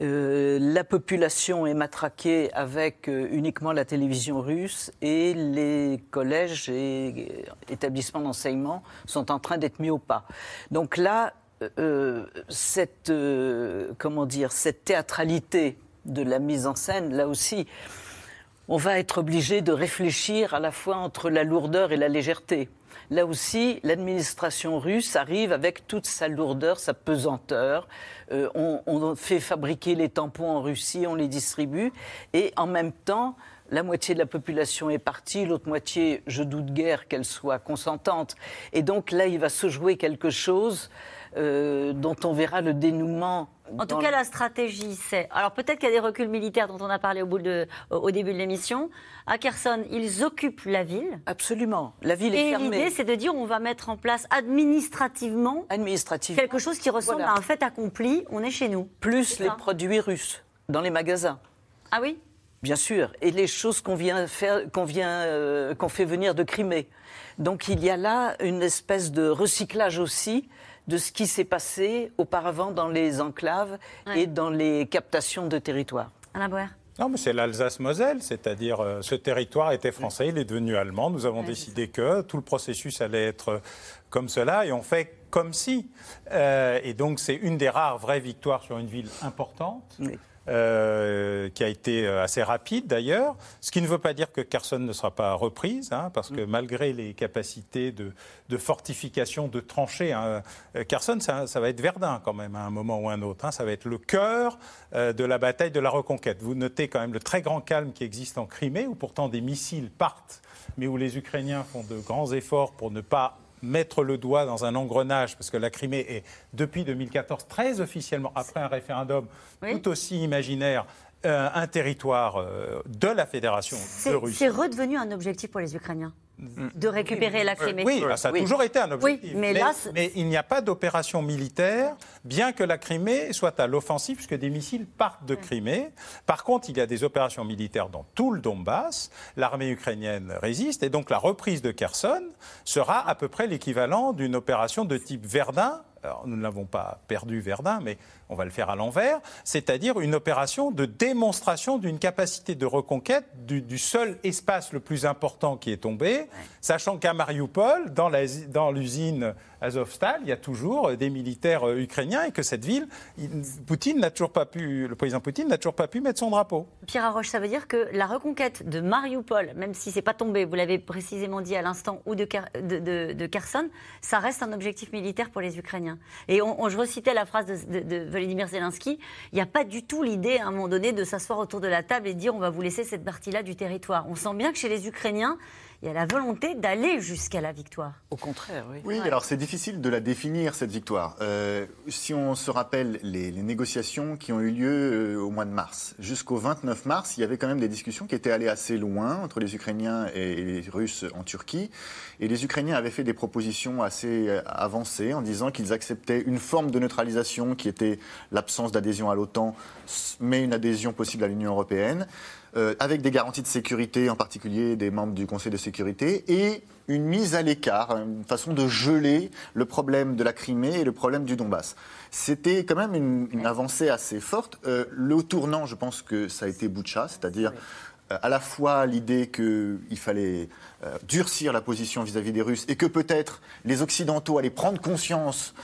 Euh, la population est matraquée avec euh, uniquement la télévision russe et les collèges et établissements d'enseignement sont en train d'être mis au pas. Donc là, cette, comment dire, cette théâtralité de la mise en scène, là aussi, on va être obligé de réfléchir à la fois entre la lourdeur et la légèreté. Là aussi, l'administration russe arrive avec toute sa lourdeur, sa pesanteur. Euh, on, fait fabriquer les tampons en Russie, on les distribue, et en même temps, la moitié de la population est partie, l'autre moitié, je doute guère qu'elle soit consentante. Et donc là, il va se jouer quelque chose euh, dont on verra le dénouement. En tout cas, le- la stratégie, c'est. Alors peut-être qu'il y a des reculs militaires dont on a parlé au, bout de- au- au début de l'émission. À Kherson, ils occupent la ville. Absolument. La ville est Et fermée. l'idée, c'est de dire on va mettre en place administrativement Administrativement. quelque chose qui ressemble Voilà. à un fait accompli. On est chez nous. plus les produits russes dans les magasins. Ah oui? Bien sûr, et les choses qu'on vient faire, qu'on vient, euh, qu'on fait venir de Crimée. Donc il y a là une espèce de recyclage aussi de ce qui s'est passé auparavant dans les enclaves Ouais. et dans les captations de territoire. Alain Boer Non, mais c'est l'Alsace-Moselle, c'est-à-dire euh, ce territoire était français, il est devenu allemand. Nous avons Ouais, décidé que tout le processus allait être euh, comme cela et on fait comme si. Euh, et donc c'est une des rares vraies victoires sur une ville importante. Oui. Euh, qui a été euh, assez rapide d'ailleurs, ce qui ne veut pas dire que Kherson ne sera pas reprise, hein, parce que malgré les capacités de, de fortification, de tranchées, hein, euh, Kherson, ça, ça va être Verdun quand même à un moment ou un autre, hein, ça va être le cœur euh, de la bataille de la reconquête. Vous notez quand même le très grand calme qui existe en Crimée, où pourtant des missiles partent, mais où les Ukrainiens font de grands efforts pour ne pas mettre le doigt dans un engrenage, parce que la Crimée est, depuis 2014, très officiellement, après un référendum Oui. tout aussi imaginaire, euh, un territoire euh, de la Fédération de Russie. c'est redevenu un objectif pour les Ukrainiens de récupérer la Crimée. Oui, ça a Oui. toujours été un objectif. Oui, mais là, mais il n'y a pas d'opération militaire, bien que la Crimée soit à l'offensive, puisque des missiles partent de Crimée. Par contre, il y a des opérations militaires dans tout le Donbass. L'armée ukrainienne résiste, et donc la reprise de Kherson sera à peu près l'équivalent d'une opération de type Verdun nous ne l'avons pas perdu, Verdun, mais on va le faire à l'envers, c'est-à-dire une opération de démonstration d'une capacité de reconquête du, seul espace le plus important qui est tombé, sachant qu'à Mariupol, dans l'usine Azovstal, il y a toujours des militaires euh, ukrainiens et que cette ville, Poutine n'a toujours pas pu, le président Poutine n'a toujours pas pu mettre son drapeau. Pierre Arroche, ça veut dire que la reconquête de Mariupol, même si c'est pas tombé, vous l'avez précisément dit à l'instant, ou de, de, Kherson, ça reste un objectif militaire pour les Ukrainiens. Et on, je recitais la phrase de, de Il n'y a pas du tout l'idée à un moment donné de s'asseoir autour de la table et de dire on va vous laisser cette partie-là du territoire. On sent bien que chez les Ukrainiens, il y a la volonté d'aller jusqu'à la victoire. Au contraire, oui. Oui, alors c'est difficile de la définir, cette victoire. Euh, si on se rappelle les, négociations qui ont eu lieu euh, au mois de mars, jusqu'au 29 mars, il y avait quand même des discussions qui étaient allées assez loin entre les Ukrainiens et les Russes en Turquie. Et les Ukrainiens avaient fait des propositions assez euh, avancées en disant qu'ils acceptaient une forme de neutralisation qui était l'absence d'adhésion à l'OTAN, mais une adhésion possible à l'Union européenne. Euh, avec des garanties de sécurité, en particulier des membres du Conseil de sécurité, et une mise à l'écart, une façon de geler le problème de la Crimée et le problème du Donbass. C'était quand même une, avancée assez forte. Euh, le tournant, je pense que ça a été Boucha, c'est-à-dire euh, à la fois l'idée qu'il fallait durcir la position vis-à-vis des Russes et que peut-être les Occidentaux allaient prendre conscience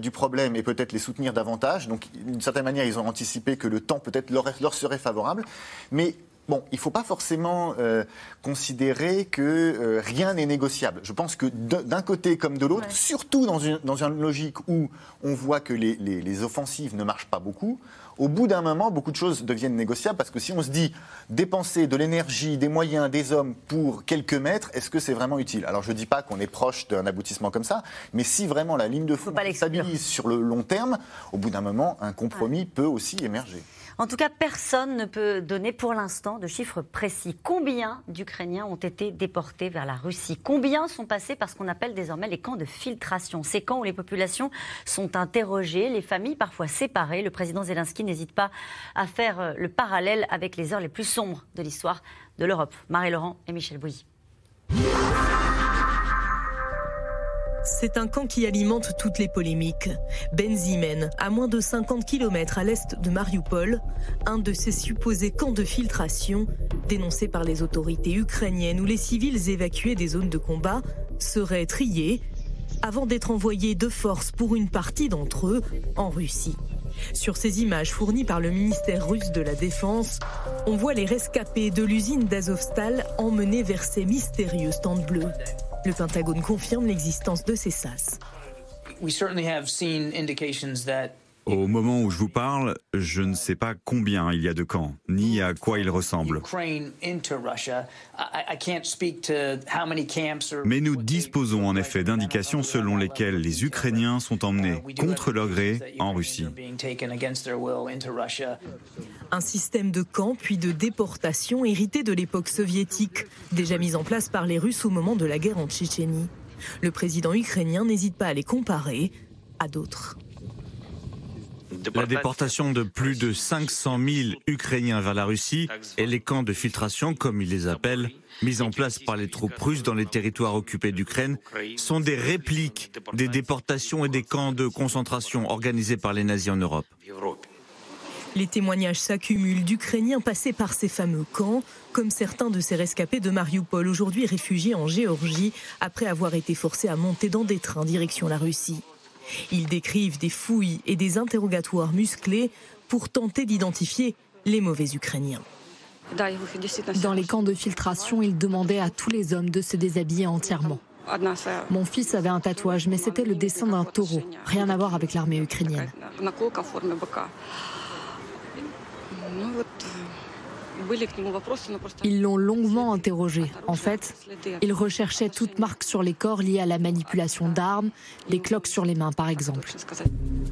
du problème et peut-être les soutenir davantage. Donc, d'une certaine manière, ils ont anticipé que le temps peut-être leur, leur, serait favorable. Mais Bon, il ne faut pas forcément euh, considérer que euh, rien n'est négociable. Je pense que d'un côté comme de l'autre, surtout dans une, dans une, logique où on voit que les, les, offensives ne marchent pas beaucoup, au bout d'un moment, beaucoup de choses deviennent négociables parce que si on se dit dépenser de l'énergie, des moyens, des hommes pour quelques mètres, est-ce que c'est vraiment utile? Alors je ne dis pas qu'on est proche d'un aboutissement comme ça, mais si vraiment la ligne de fond stabilise sur le long terme, au bout d'un moment, un compromis peut aussi émerger. En tout cas, personne ne peut donner pour l'instant de chiffres précis. Combien d'Ukrainiens ont été déportés vers la Russie? Combien sont passés par ce qu'on appelle désormais les camps de filtration? Ces camps où les populations sont interrogées, les familles parfois séparées. Le président Zelensky n'hésite pas à faire euh, le parallèle avec les heures les plus sombres de l'histoire de l'Europe. Marie-Laurent et Michel Bouilly. C'est un camp qui alimente toutes les polémiques. Benzimen, à moins de 50 km à l'est de Mariupol, un de ces supposés camps de filtration, dénoncés par les autorités ukrainiennes où les civils évacués des zones de combat seraient triés avant d'être envoyés de force pour une partie d'entre eux en Russie. Sur ces images fournies par le ministère russe de la Défense, on voit les rescapés de l'usine d'Azovstal emmenés vers ces mystérieux stands bleus. Le Pentagone confirme l'existence de ces SAS. Au moment où je vous parle, je ne sais pas combien il y a de camps, ni à quoi ils ressemblent. Mais nous disposons en effet d'indications selon lesquelles les Ukrainiens sont emmenés contre leur gré en Russie. Un système de camps puis de déportation hérité de l'époque soviétique, déjà mis en place par les Russes au moment de la guerre en Tchétchénie. Le président ukrainien n'hésite pas à les comparer à d'autres. La déportation de plus de 500 000 Ukrainiens vers la Russie et les camps de filtration, comme ils les appellent, mis en place par les troupes russes dans les territoires occupés d'Ukraine, sont des répliques des déportations et des camps de concentration organisés par les nazis en Europe. Les témoignages s'accumulent d'Ukrainiens passés par ces fameux camps, comme certains de ces rescapés de Mariupol, aujourd'hui réfugiés en Géorgie, après avoir été forcés à monter dans des trains direction la Russie. Ils décrivent des fouilles et des interrogatoires musclés pour tenter d'identifier les mauvais Ukrainiens. Dans les camps de filtration, ils demandaient à tous les hommes de se déshabiller entièrement. Mon fils avait un tatouage, mais c'était le dessin d'un taureau, rien à voir avec l'armée ukrainienne. Ils l'ont longuement interrogé. En fait, ils recherchaient toute marque sur les corps liée à la manipulation d'armes, les cloques sur les mains par exemple.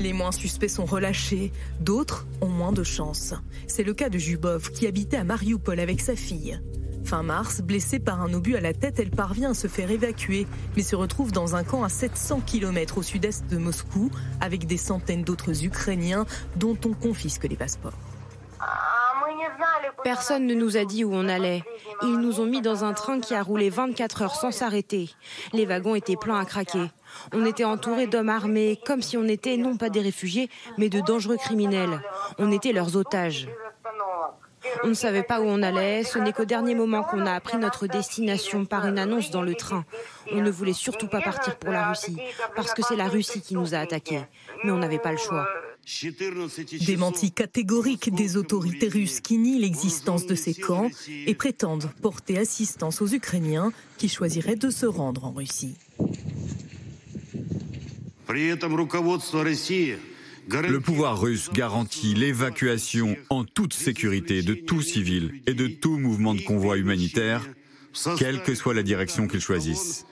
Les moins suspects sont relâchés, d'autres ont moins de chance. C'est le cas de Jubov qui habitait à Mariupol avec sa fille. Fin mars, blessée par un obus à la tête, elle parvient à se faire évacuer, mais se retrouve dans un camp à 700 km au sud-est de Moscou, avec des centaines d'autres Ukrainiens dont on confisque les passeports. Personne ne nous a dit où on allait. Ils nous ont mis dans un train qui a roulé 24 heures sans s'arrêter. Les wagons étaient pleins à craquer. On était entourés d'hommes armés, comme si on était non pas des réfugiés, mais de dangereux criminels. On était leurs otages. On ne savait pas où on allait. Ce n'est qu'au dernier moment qu'on a appris notre destination par une annonce dans le train. On ne voulait surtout pas partir pour la Russie, parce que c'est la Russie qui nous a attaqués. Mais on n'avait pas le choix. Démenti catégorique des autorités russes qui nient l'existence de ces camps et prétendent porter assistance aux Ukrainiens qui choisiraient de se rendre en Russie. Le pouvoir russe garantit l'évacuation en toute sécurité de tout civil et de tout mouvement de convoi humanitaire, quelle que soit la direction qu'ils choisissent.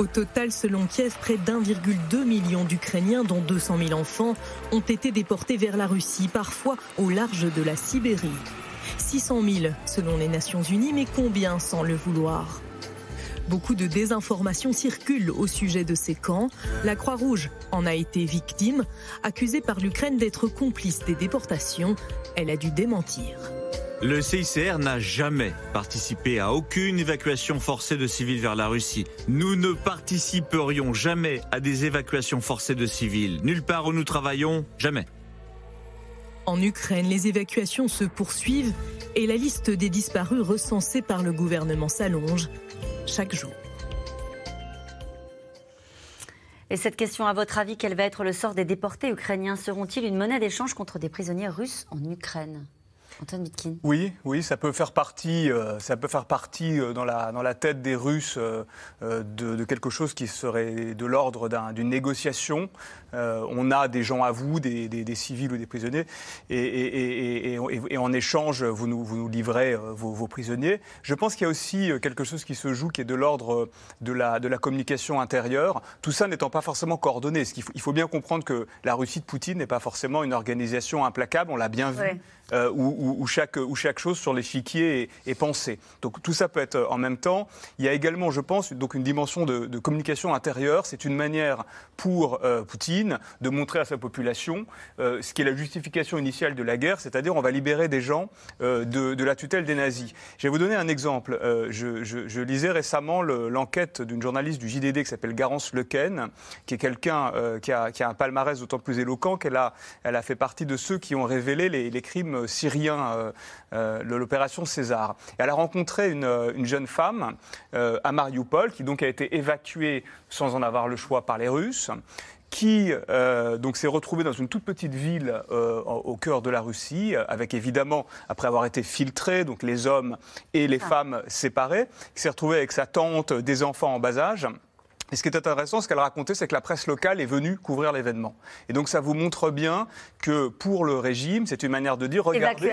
Au total, selon Kiev, près d'1,2 million d'Ukrainiens, dont 200 000 enfants, ont été déportés vers la Russie, parfois au large de la Sibérie. 600 000 selon les Nations Unies, mais combien sans le vouloir? Beaucoup de désinformations circulent au sujet de ces camps. La Croix-Rouge en a été victime. Accusée par l'Ukraine d'être complice des déportations, elle a dû démentir. Le CICR n'a jamais participé à aucune évacuation forcée de civils vers la Russie. Nous ne participerions jamais à des évacuations forcées de civils. Nulle part où nous travaillons, jamais. En Ukraine, les évacuations se poursuivent et la liste des disparus recensés par le gouvernement s'allonge chaque jour. Et cette question, à votre avis, quel va être le sort des déportés ukrainiens? Seront-ils une monnaie d'échange contre des prisonniers russes en Ukraine? Antoine Bitkin. Oui, oui, ça peut faire partie, euh, ça peut faire partie euh, dans, la, dans la tête des Russes euh, de, quelque chose qui serait de l'ordre d'une négociation. On a des gens à vous, des, des, civils ou des prisonniers, et, et, en échange, vous nous, vous nous livrez vos, prisonniers. Je pense qu'il y a aussi quelque chose qui se joue qui est de l'ordre de la, de la communication intérieure, tout ça n'étant pas forcément coordonné. Il faut, il faut bien comprendre que la Russie de Poutine n'est pas forcément une organisation implacable, on l'a bien vu. Euh, où, chaque, où, chaque, chose sur l'échiquier est, est, pensée. Donc tout ça peut être en même temps. Il y a également, je pense, donc une dimension de, de communication intérieure. C'est une manière pour euh, Poutine de montrer à sa population euh, ce qui est la justification initiale de la guerre, c'est-à-dire on va libérer des gens de, de, la tutelle des nazis. Je vais vous donner un exemple. Je, je, lisais récemment l'enquête d'une journaliste du JDD qui s'appelle Garance Lequen, qui est quelqu'un qui a, un palmarès d'autant plus éloquent qu'elle a, fait partie de ceux qui ont révélé les, crimes syrien euh, euh, de l'opération César. Et elle a rencontré une, une jeune femme euh, à Mariupol qui donc a été évacuée sans en avoir le choix par les Russes qui donc s'est retrouvée dans une toute petite ville au cœur de la Russie, avec évidemment, après avoir été filtrée, donc les hommes et les ah. femmes séparés, qui s'est retrouvée avec sa tante, des enfants en bas âge. Et ce qui est intéressant, ce qu'elle racontait, c'est que la presse locale est venue couvrir l'événement. Et donc ça vous montre bien que pour le régime, c'est une manière de dire, regardez,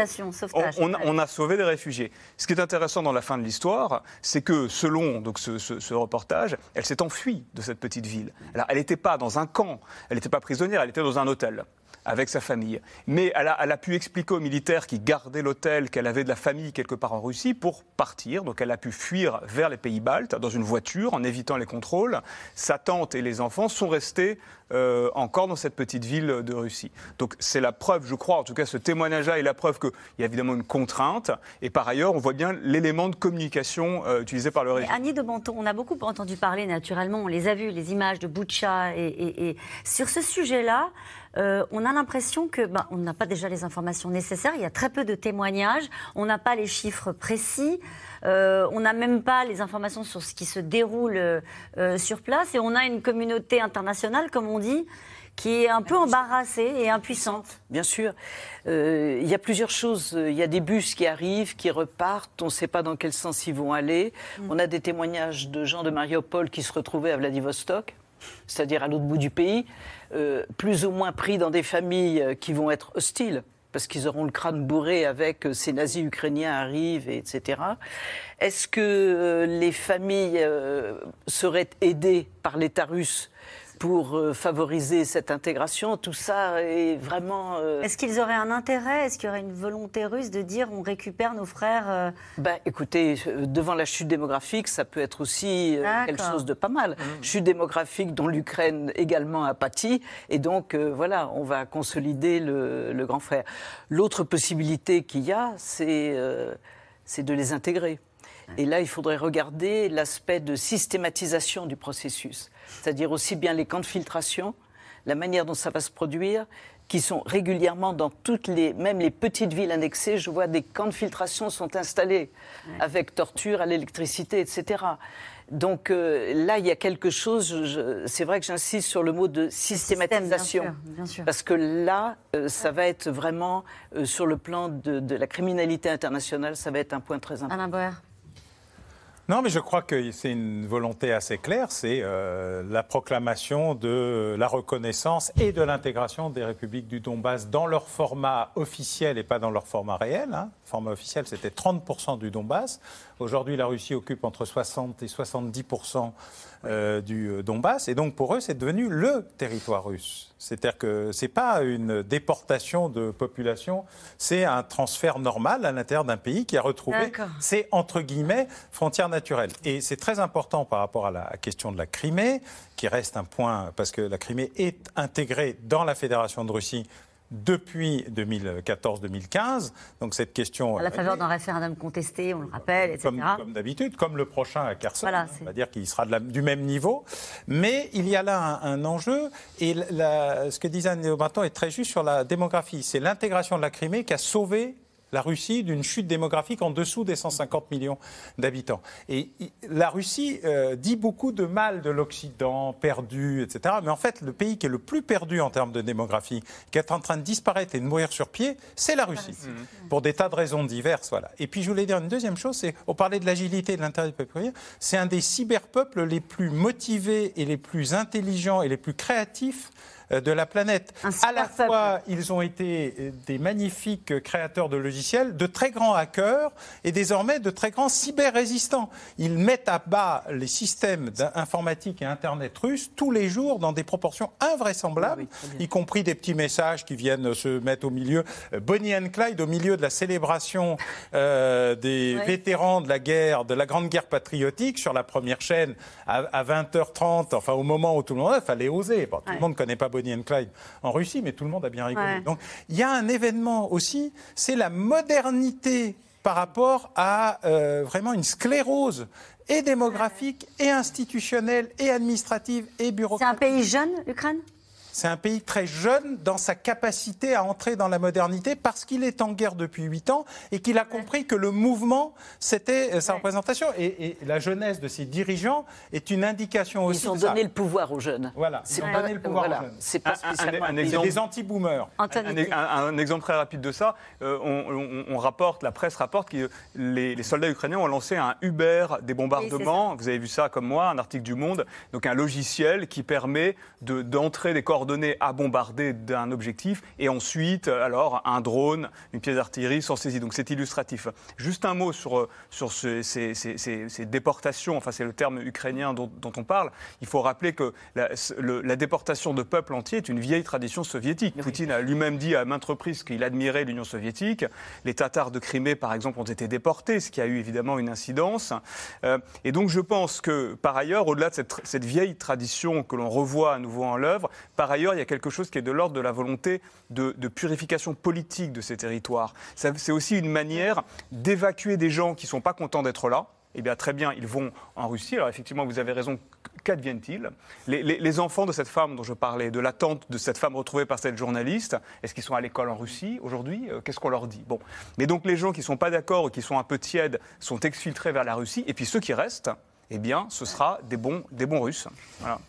on, a sauvé des réfugiés. Ce qui est intéressant dans la fin de l'histoire, c'est que selon donc, ce, ce reportage, elle s'est enfuie de cette petite ville. Alors elle n'était pas dans un camp, elle n'était pas prisonnière, elle était dans un hôtel avec sa famille. Mais elle a, pu expliquer aux militaires qui gardaient l'hôtel qu'elle avait de la famille quelque part en Russie pour partir. Donc elle a pu fuir vers les pays baltes dans une voiture en évitant les contrôles. Sa tante et les enfants sont restés euh, encore dans cette petite ville de Russie. Donc c'est la preuve, je crois, en tout cas ce témoignage-là est la preuve qu'il y a évidemment une contrainte. Et par ailleurs, on voit bien l'élément de communication euh, utilisé par le régime. Annie de Banton, on a beaucoup entendu parler naturellement, on les a vus, les images de Boucha. Et, sur ce sujet-là, euh, on a l'impression que ben, on n'a pas déjà les informations nécessaires. Il y a très peu de témoignages. On n'a pas les chiffres précis. Euh, on n'a même pas les informations sur ce qui se déroule euh, sur place. Et on a une communauté internationale, comme on dit, qui est un peu embarrassée et impuissante. Bien sûr. il y a plusieurs choses. Il y a des bus qui arrivent, qui repartent. On ne sait pas dans quel sens ils vont aller. Mm. On a des témoignages de gens de Mariupol qui se retrouvaient à Vladivostok c'est-à-dire à, l'autre bout du pays, euh, plus ou moins pris dans des familles euh, qui vont être hostiles parce qu'ils auront le crâne bourré avec euh, ces nazis ukrainiens arrivent, etc. Est-ce que les familles seraient aidées par l'État russe pour euh, favoriser cette intégration. Tout ça est vraiment. Euh, Est-ce qu'ils auraient un intérêt? Est-ce qu'il y aurait une volonté russe de dire on récupère nos frères ben, Écoutez, devant la chute démographique, ça peut être aussi quelque chose de pas mal. Mmh. Chute démographique dont l'Ukraine également a pâti. Et donc, voilà, on va consolider le, le grand frère. L'autre possibilité qu'il y a, c'est de les intégrer. Et là, il faudrait regarder l'aspect de systématisation du processus, c'est-à-dire aussi bien les camps de filtration, la manière dont ça va se produire, qui sont régulièrement dans toutes les, même les petites villes annexées, je vois des camps de filtration sont installés avec torture à l'électricité, etc. Donc euh, là, il y a quelque chose, c'est vrai que j'insiste sur le mot de systématisation. Parce que là, euh, ça va être vraiment, euh, sur le plan de, la criminalité internationale, ça va être un point très important. Alain non, mais je crois que c'est une volonté assez claire, c'est euh, la proclamation de la reconnaissance et de l'intégration des républiques du Donbass dans leur format officiel et pas dans leur format réel. Hein. Format officiel, c'était 30% du Donbass. Aujourd'hui, la Russie occupe entre 60 et 70% euh, du euh, Donbass. Et donc, pour eux, c'est devenu le territoire russe. C'est-à-dire que ce n'est pas une déportation de population, c'est un transfert normal à l'intérieur d'un pays qui a retrouvé ses, entre guillemets, frontières naturelles. Et c'est très important par rapport à la question de la Crimée, qui reste un point, parce que la Crimée est intégrée dans la Fédération de Russie depuis 2014-2015. Donc cette question... À la faveur d'un référendum contesté, on le rappelle, etc. Comme, d'habitude, comme le prochain à Kherson, on va dire qu'il sera du même niveau. Mais il y a là un, enjeu, et ce que disait Anne est très juste sur la démographie. C'est l'intégration de la Crimée qui a sauvé la Russie d'une chute démographique en dessous des 150 millions d'habitants. Et la Russie euh, dit beaucoup de mal de l'Occident, perdu, etc. Mais en fait, le pays qui est le plus perdu en termes de démographie, qui est en train de disparaître et de mourir sur pied, c'est la Russie. Pour des tas de raisons diverses. Voilà. Et puis je voulais dire une deuxième chose, c'est, on parlait de l'agilité de l'intérieur du peuple c'est un des cyberpeuples les plus motivés et les plus intelligents et les plus créatifs euh, de la planète. À la fois, ils ont été euh, des magnifiques créateurs de logiciels, de très grands hackers et désormais de très grands cyber-résistants. Ils mettent à bas les systèmes informatiques et Internet russes tous les jours dans des proportions invraisemblables, y compris des petits messages qui viennent se mettre au milieu. Euh, Bonnie and Clyde, au milieu de la célébration des vétérans de la guerre, de la Grande Guerre patriotique, sur la première chaîne à, 20h30, enfin au moment où tout le monde, il fallait oser. tout le monde ne connaît pas Bonnie Bonnie and Clyde en Russie, mais tout le monde a bien rigolé. Donc il y a un événement aussi, c'est la modernité par rapport à euh, vraiment une sclérose et démographique, et institutionnelle, et administrative, et bureaucratique. C'est un pays jeune, l'Ukraine? C'est un pays très jeune dans sa capacité à entrer dans la modernité parce qu'il est en guerre depuis huit ans et qu'il a compris que le mouvement, c'était euh, sa représentation. Et, la jeunesse de ses dirigeants est une indication aussi. Ils ont donné le pouvoir aux jeunes. Voilà, ils ont donné le pouvoir aux jeunes. C'est pas spécialement un, exemple, des anti-boomers. Un, exemple très rapide de ça, euh, on, rapporte, la presse rapporte que les, soldats ukrainiens ont lancé un Uber des bombardements. Vous avez vu ça comme moi, un article du Monde. Donc un logiciel qui permet d'entrer des corps coordonnées à bombarder d'un objectif et ensuite, alors, un drone, une pièce d'artillerie sont saisis. Donc c'est illustratif. Juste un mot sur, sur ces, ces, ces, déportations, enfin c'est le terme ukrainien dont, on parle. Il faut rappeler que la, la, déportation de peuples entiers est une vieille tradition soviétique. Poutine a lui-même dit à maintes reprises qu'il admirait l'Union soviétique. Les Tatars de Crimée, par exemple, ont été déportés, ce qui a eu évidemment une incidence. Euh, et donc je pense que, par ailleurs, au-delà de cette, cette vieille tradition que l'on revoit à nouveau en l'œuvre, par ailleurs, il y a quelque chose qui est de l'ordre de la volonté de, purification politique de ces territoires. C'est aussi une manière d'évacuer des gens qui ne sont pas contents d'être là. Eh bien, très bien, ils vont en Russie. Alors, effectivement, vous avez raison. Qu'adviennent-ils? Les, enfants de cette femme dont je parlais, de l'attente de cette femme retrouvée par cette journaliste, est-ce qu'ils sont à l'école en Russie aujourd'hui? Euh, Qu'est-ce qu'on leur dit? Bon. Mais donc, les gens qui ne sont pas d'accord ou qui sont un peu tièdes sont exfiltrés vers la Russie. Et puis, ceux qui restent, eh bien, ce sera des bons, des bons Russes. Voilà.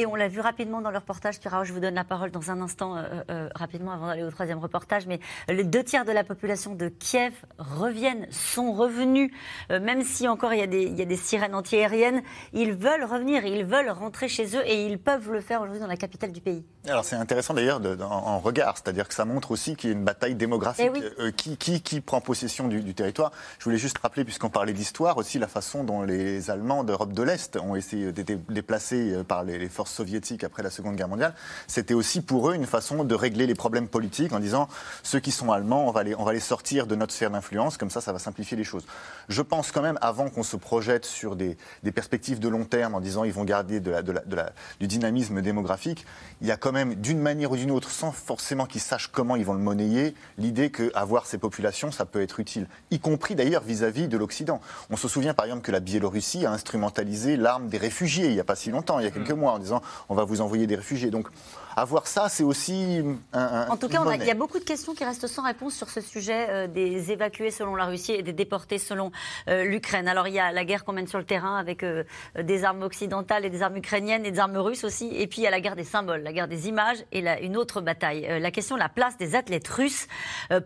Et on l'a vu rapidement dans le reportage. Pierre, je vous donne la parole dans un instant, euh, euh, rapidement, avant d'aller au troisième reportage. Mais les deux tiers de la population de Kiev reviennent, sont revenus, euh, même si encore il y, a des, il y a des sirènes antiaériennes. Ils veulent revenir, ils veulent rentrer chez eux et ils peuvent le faire aujourd'hui dans la capitale du pays. Alors c'est intéressant d'ailleurs en, regard, c'est-à-dire que ça montre aussi qu'il y a une bataille démographique. Eh euh, qui, qui, prend possession du, territoire Je voulais juste rappeler, puisqu'on parlait d'histoire, aussi la façon dont les Allemands d'Europe de l'Est ont essayé d'être déplacés euh, par les, forces soviétiques après la Seconde Guerre mondiale. C'était aussi pour eux une façon de régler les problèmes politiques en disant ceux qui sont allemands, on va les, on va les sortir de notre sphère d'influence, comme ça ça va simplifier les choses. Je pense quand même, avant qu'on se projette sur des, perspectives de long terme en disant ils vont garder de la, de la, du dynamisme démographique, il y a quand même, d'une manière ou d'une autre, sans forcément qu'ils sachent comment ils vont le monnayer, l'idée qu'avoir ces populations, ça peut être utile, y compris d'ailleurs vis-à-vis de l'Occident. On se souvient par exemple que la Biélorussie a instrumentalisé l'arme des réfugiés il n'y a pas si longtemps, il y a quelques mm. mois, en disant on va vous envoyer des réfugiés. Donc avoir ça, c'est aussi un, En tout cas, il y a beaucoup de questions qui restent sans réponse sur ce sujet euh, des évacués selon la Russie et des déportés selon euh, l'Ukraine. Alors, il y a la guerre qu'on mène sur le terrain avec euh, des armes occidentales et des armes ukrainiennes et des armes russes aussi. Et puis, il y a la guerre des symboles, la guerre des images et une autre bataille. la question de la place des athlètes russes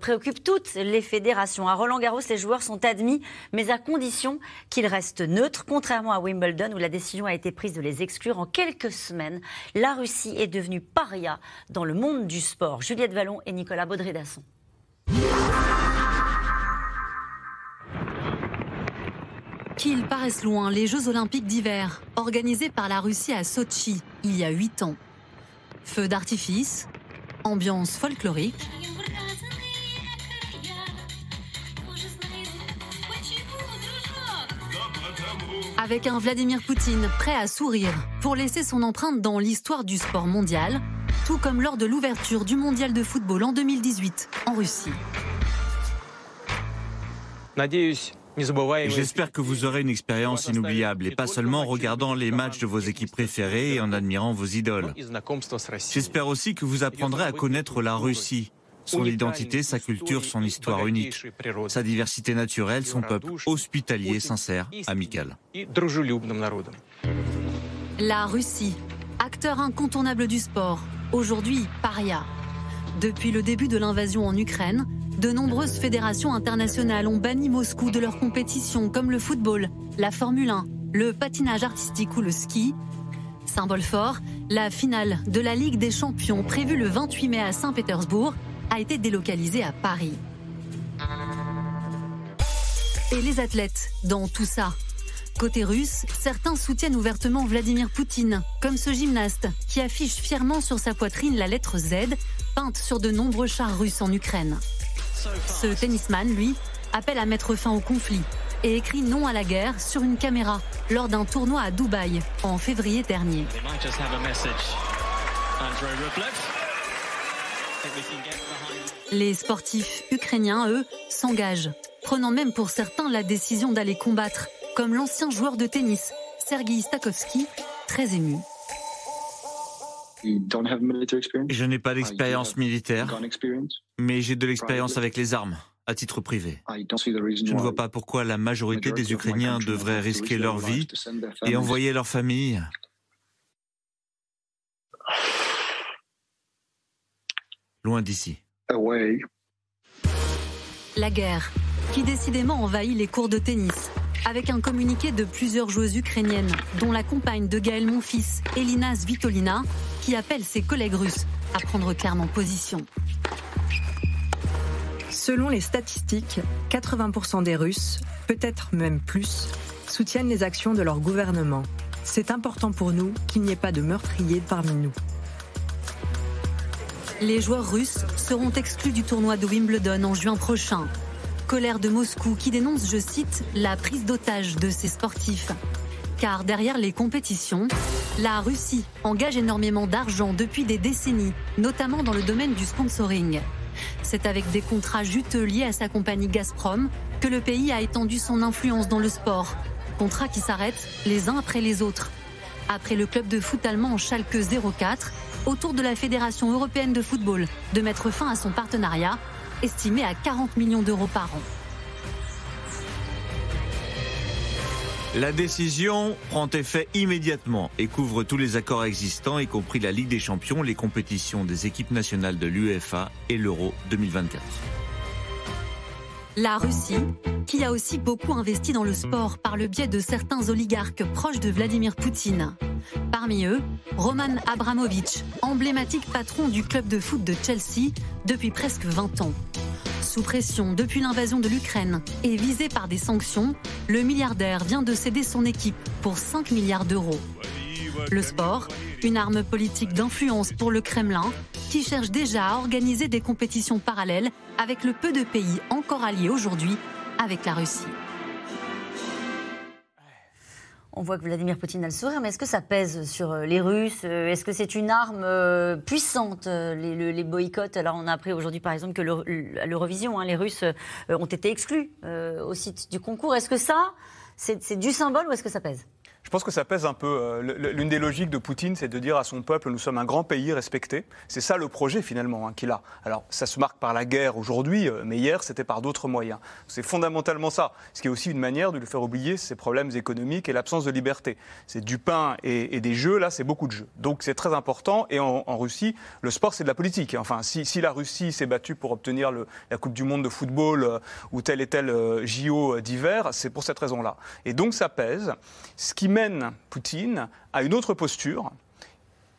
préoccupe toutes les fédérations. À Roland Garros, les joueurs sont admis, mais à condition qu'ils restent neutres, contrairement à Wimbledon où la décision a été prise de les exclure en quelques semaines. La Russie est devenue paria dans le monde du sport. Juliette Vallon et Nicolas Baudry-Dasson. Qu'ils paraissent loin, les Jeux olympiques d'hiver, organisés par la Russie à Sochi il y a huit ans. Feu d'artifice, ambiance folklorique. Avec un Vladimir Poutine prêt à sourire pour laisser son empreinte dans l'histoire du sport mondial, tout comme lors de l'ouverture du mondial de football en 2018 en Russie. J'espère que vous aurez une expérience inoubliable et pas seulement en regardant les matchs de vos équipes préférées et en admirant vos idoles. J'espère aussi que vous apprendrez à connaître la Russie, son identité, sa culture, son histoire unique, sa diversité naturelle, son peuple hospitalier, sincère, amical. La Russie, acteur incontournable du sport, aujourd'hui paria. Depuis le début de l'invasion en Ukraine, de nombreuses fédérations internationales ont banni Moscou de leurs compétitions comme le football, la Formule 1, le patinage artistique ou le ski. Symbole fort, la finale de la Ligue des champions prévue le 28 mai à Saint-Pétersbourg a été délocalisée à Paris. Et les athlètes dans tout ça Côté russe, certains soutiennent ouvertement Vladimir Poutine, comme ce gymnaste qui affiche fièrement sur sa poitrine la lettre Z, peinte sur de nombreux chars russes en Ukraine. Ce tennisman, lui, appelle à mettre fin au conflit et écrit non à la guerre sur une caméra lors d'un tournoi à Dubaï en février dernier. Les sportifs ukrainiens, eux, s'engagent, prenant même pour certains la décision d'aller combattre comme l'ancien joueur de tennis Sergei Stakowski, très ému. Je n'ai pas d'expérience militaire, mais j'ai de l'expérience avec les armes, à titre privé. Je ne vois pas pourquoi la majorité des Ukrainiens devraient risquer leur vie et envoyer leur famille. Loin d'ici. La guerre, qui décidément envahit les cours de tennis, avec un communiqué de plusieurs joueuses ukrainiennes, dont la compagne de Gaël Monfils, Elina Svitolina, qui appelle ses collègues russes à prendre clairement position. Selon les statistiques, 80% des Russes, peut-être même plus, soutiennent les actions de leur gouvernement. C'est important pour nous qu'il n'y ait pas de meurtriers parmi nous. Les joueurs russes seront exclus du tournoi de Wimbledon en juin prochain colère de Moscou qui dénonce, je cite, la prise d'otage de ses sportifs. Car derrière les compétitions, la Russie engage énormément d'argent depuis des décennies, notamment dans le domaine du sponsoring. C'est avec des contrats juteux liés à sa compagnie Gazprom que le pays a étendu son influence dans le sport. Contrats qui s'arrêtent les uns après les autres. Après le club de foot allemand Schalke 04, autour de la Fédération européenne de football de mettre fin à son partenariat estimé à 40 millions d'euros par an. La décision prend effet immédiatement et couvre tous les accords existants, y compris la Ligue des Champions, les compétitions des équipes nationales de l'UEFA et l'Euro 2024. La Russie, qui a aussi beaucoup investi dans le sport par le biais de certains oligarques proches de Vladimir Poutine. Parmi eux, Roman Abramovich, emblématique patron du club de foot de Chelsea depuis presque 20 ans. Sous pression depuis l'invasion de l'Ukraine et visé par des sanctions, le milliardaire vient de céder son équipe pour 5 milliards d'euros. Le sport, une arme politique d'influence pour le Kremlin, qui cherche déjà à organiser des compétitions parallèles avec le peu de pays encore alliés aujourd'hui avec la Russie. On voit que Vladimir Poutine a le sourire, mais est-ce que ça pèse sur euh, les Russes Est-ce que c'est une arme euh, puissante, euh, les, boycotts? Alors, on a appris aujourd'hui, par exemple, que l'Eurovision, hein, les Russes ont été exclus aussi du concours. Est-ce que ça, c'est du symbole ou est-ce que ça pèse? Je pense que ça pèse un peu. Euh, l'une des logiques de Poutine, c'est de dire à son peuple nous sommes un grand pays respecté. C'est ça le projet finalement hein, qu'il a. Alors ça se marque par la guerre aujourd'hui, euh, mais hier c'était par d'autres moyens. C'est fondamentalement ça. Ce qui est aussi une manière de lui faire oublier ses problèmes économiques et l'absence de liberté. C'est du pain et, des jeux, là c'est beaucoup de jeux. Donc c'est très important. Et en, Russie, le sport c'est de la politique. Enfin, si, la Russie s'est battue pour obtenir la Coupe du Monde de football euh, ou tel et tel JO d'hiver, c'est pour cette raison-là. Et donc ça pèse. Mène Poutine à une autre posture,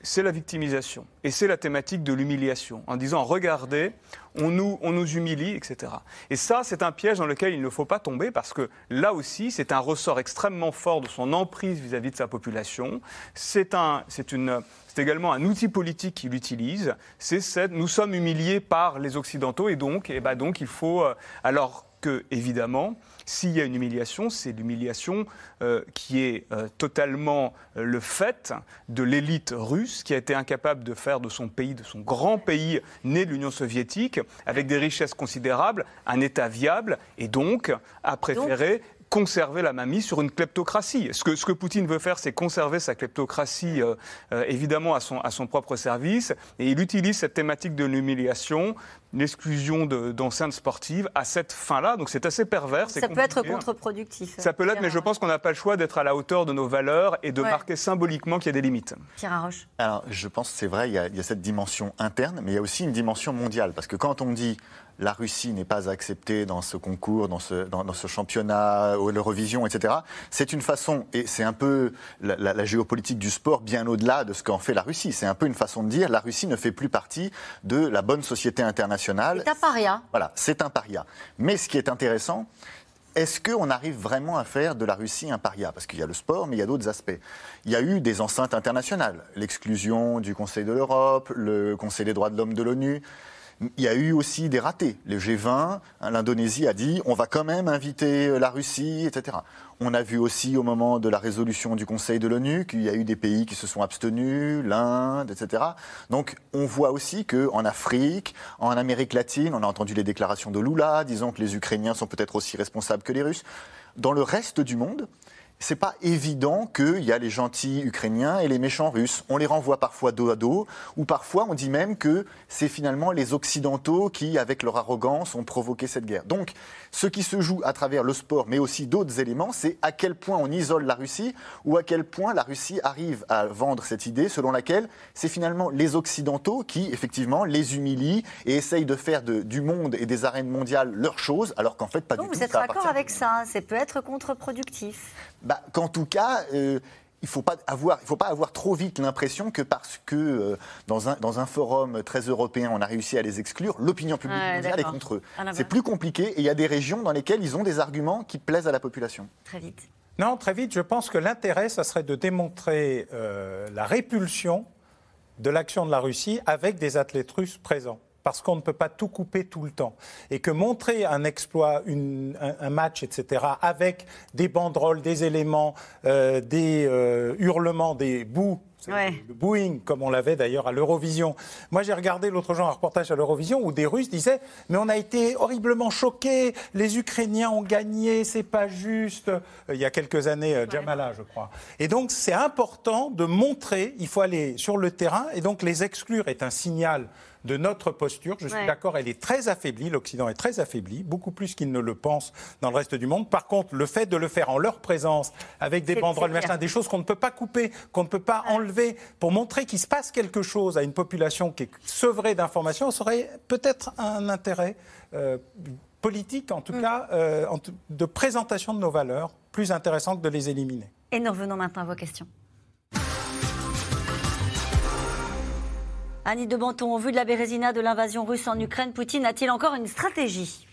c'est la victimisation. Et c'est la thématique de l'humiliation, en disant, regardez, on nous, on nous humilie, etc. Et ça, c'est un piège dans lequel il ne faut pas tomber, parce que là aussi, c'est un ressort extrêmement fort de son emprise vis-à-vis de sa population. C'est un, également un outil politique qu'il utilise. C'est nous sommes humiliés par les Occidentaux, et donc, et eh ben donc il faut, euh, alors que, évidemment, s'il y a une humiliation, c'est l'humiliation euh, qui est euh, totalement euh, le fait de l'élite russe qui a été incapable de faire de son pays, de son grand pays né de l'Union soviétique, avec des richesses considérables, un État viable, et donc a préféré conserver la mamie sur une kleptocratie. Ce que, ce que Poutine veut faire, c'est conserver sa kleptocratie, euh, euh, évidemment, à son, à son propre service. Et il utilise cette thématique de l'humiliation, l'exclusion d'enceintes sportives à cette fin-là. Donc c'est assez pervers. Ça peut être contre-productif. Ça peut l'être, mais je pense qu'on n'a pas le choix d'être à la hauteur de nos valeurs et de marquer symboliquement qu'il y a des limites. Pierre Arroche. Alors, je pense que c'est vrai, il y, a, il y a cette dimension interne, mais il y a aussi une dimension mondiale. Parce que quand on dit la Russie n'est pas acceptée dans ce concours, dans ce, dans, ce championnat, l'Eurovision, etc. C'est une façon, et c'est un peu la, géopolitique du sport bien au-delà de ce qu'en fait la Russie. C'est un peu une façon de dire la Russie ne fait plus partie de la bonne société internationale. C'est un paria. Voilà, c'est un paria. Mais ce qui est intéressant, est-ce qu'on arrive vraiment à faire de la Russie un paria? Parce qu'il y a le sport, mais il y a d'autres aspects. Il y a eu des enceintes internationales, l'exclusion du Conseil de l'Europe, le Conseil des droits de l'homme de l'ONU. Il y a eu aussi des ratés. Le G20, hein, l'Indonésie a dit on va quand même inviter euh, la Russie, etc. On a vu aussi au moment de la résolution du Conseil de l'ONU qu'il y a eu des pays qui se sont abstenus, l'Inde, etc. Donc on voit aussi qu'en Afrique, en Amérique latine, on a entendu les déclarations de Lula disant que les Ukrainiens sont peut-être aussi responsables que les Russes. Dans le reste du monde, c'est pas évident qu'il y a les gentils ukrainiens et les méchants russes. On les renvoie parfois dos à dos, ou parfois on dit même que c'est finalement les Occidentaux qui, avec leur arrogance, ont provoqué cette guerre. Donc, ce qui se joue à travers le sport, mais aussi d'autres éléments, c'est à quel point on isole la Russie, ou à quel point la Russie arrive à vendre cette idée selon laquelle c'est finalement les Occidentaux qui, effectivement, les humilient et essayent de faire du monde et des arènes mondiales leur chose, alors qu'en fait, pas du tout. Vous êtes d'accord avec ça Ça peut être contre-productif bah, qu'en tout cas, euh, il ne faut, pas avoir, faut pas avoir trop vite l'impression que parce que euh, dans, un, dans un forum très européen, on a réussi à les exclure, l'opinion publique mondiale est contre eux. C'est plus compliqué et il y a des régions dans lesquelles ils ont des arguments qui plaisent à la population. Très vite. Non, très vite, je pense que l'intérêt, ça serait de démontrer euh, la répulsion de l'action de la Russie avec des athlètes russes présents parce qu'on ne peut pas tout couper tout le temps. Et que montrer un exploit, un, match, etc., avec des banderoles, des éléments, euh, des euh, hurlements, des bouts, le booing, comme on l'avait d'ailleurs à l'Eurovision. Moi, j'ai regardé l'autre jour un reportage à l'Eurovision où des Russes disaient Mais on a été horriblement choqués, les Ukrainiens ont gagné, c'est pas juste. Euh, il y a quelques années, Jamala, je crois. Et donc, c'est important de montrer, il faut aller sur le terrain, et donc les exclure est un signal de notre posture. Je suis d'accord, elle est très affaiblie, l'Occident est très affaibli, beaucoup plus qu'il ne le pense dans le reste du monde. Par contre, le fait de le faire en leur présence, avec des banderoles, machin, des choses qu'on ne peut pas couper, qu'on ne peut pas enlever, pour montrer qu'il se passe quelque chose à une population qui est sevrée d'informations, serait peut-être un intérêt. Euh, politique, en tout mm. cas, euh, de présentation de nos valeurs, plus intéressant que de les éliminer. Et nous revenons maintenant à vos questions. Annie de Banton, au vu de la Bérésina de l'invasion russe en Ukraine, Poutine a-t-il encore une stratégie?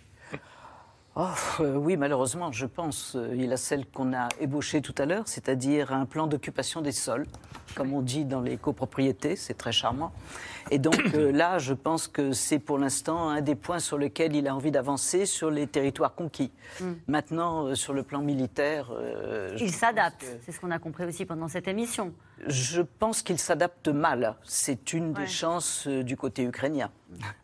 Oh, euh, oui, malheureusement, je pense. Euh, il a celle qu'on a ébauchée tout à l'heure, c'est-à-dire un plan d'occupation des sols, comme on dit dans les copropriétés, c'est très charmant. Et donc euh, là, je pense que c'est pour l'instant un des points sur lesquels il a envie d'avancer sur les territoires conquis. Mm. Maintenant, sur le plan militaire... il s'adapte, c'est ce qu'on a compris aussi pendant cette émission. Je pense qu'il s'adapte mal. C'est une des chances du côté ukrainien.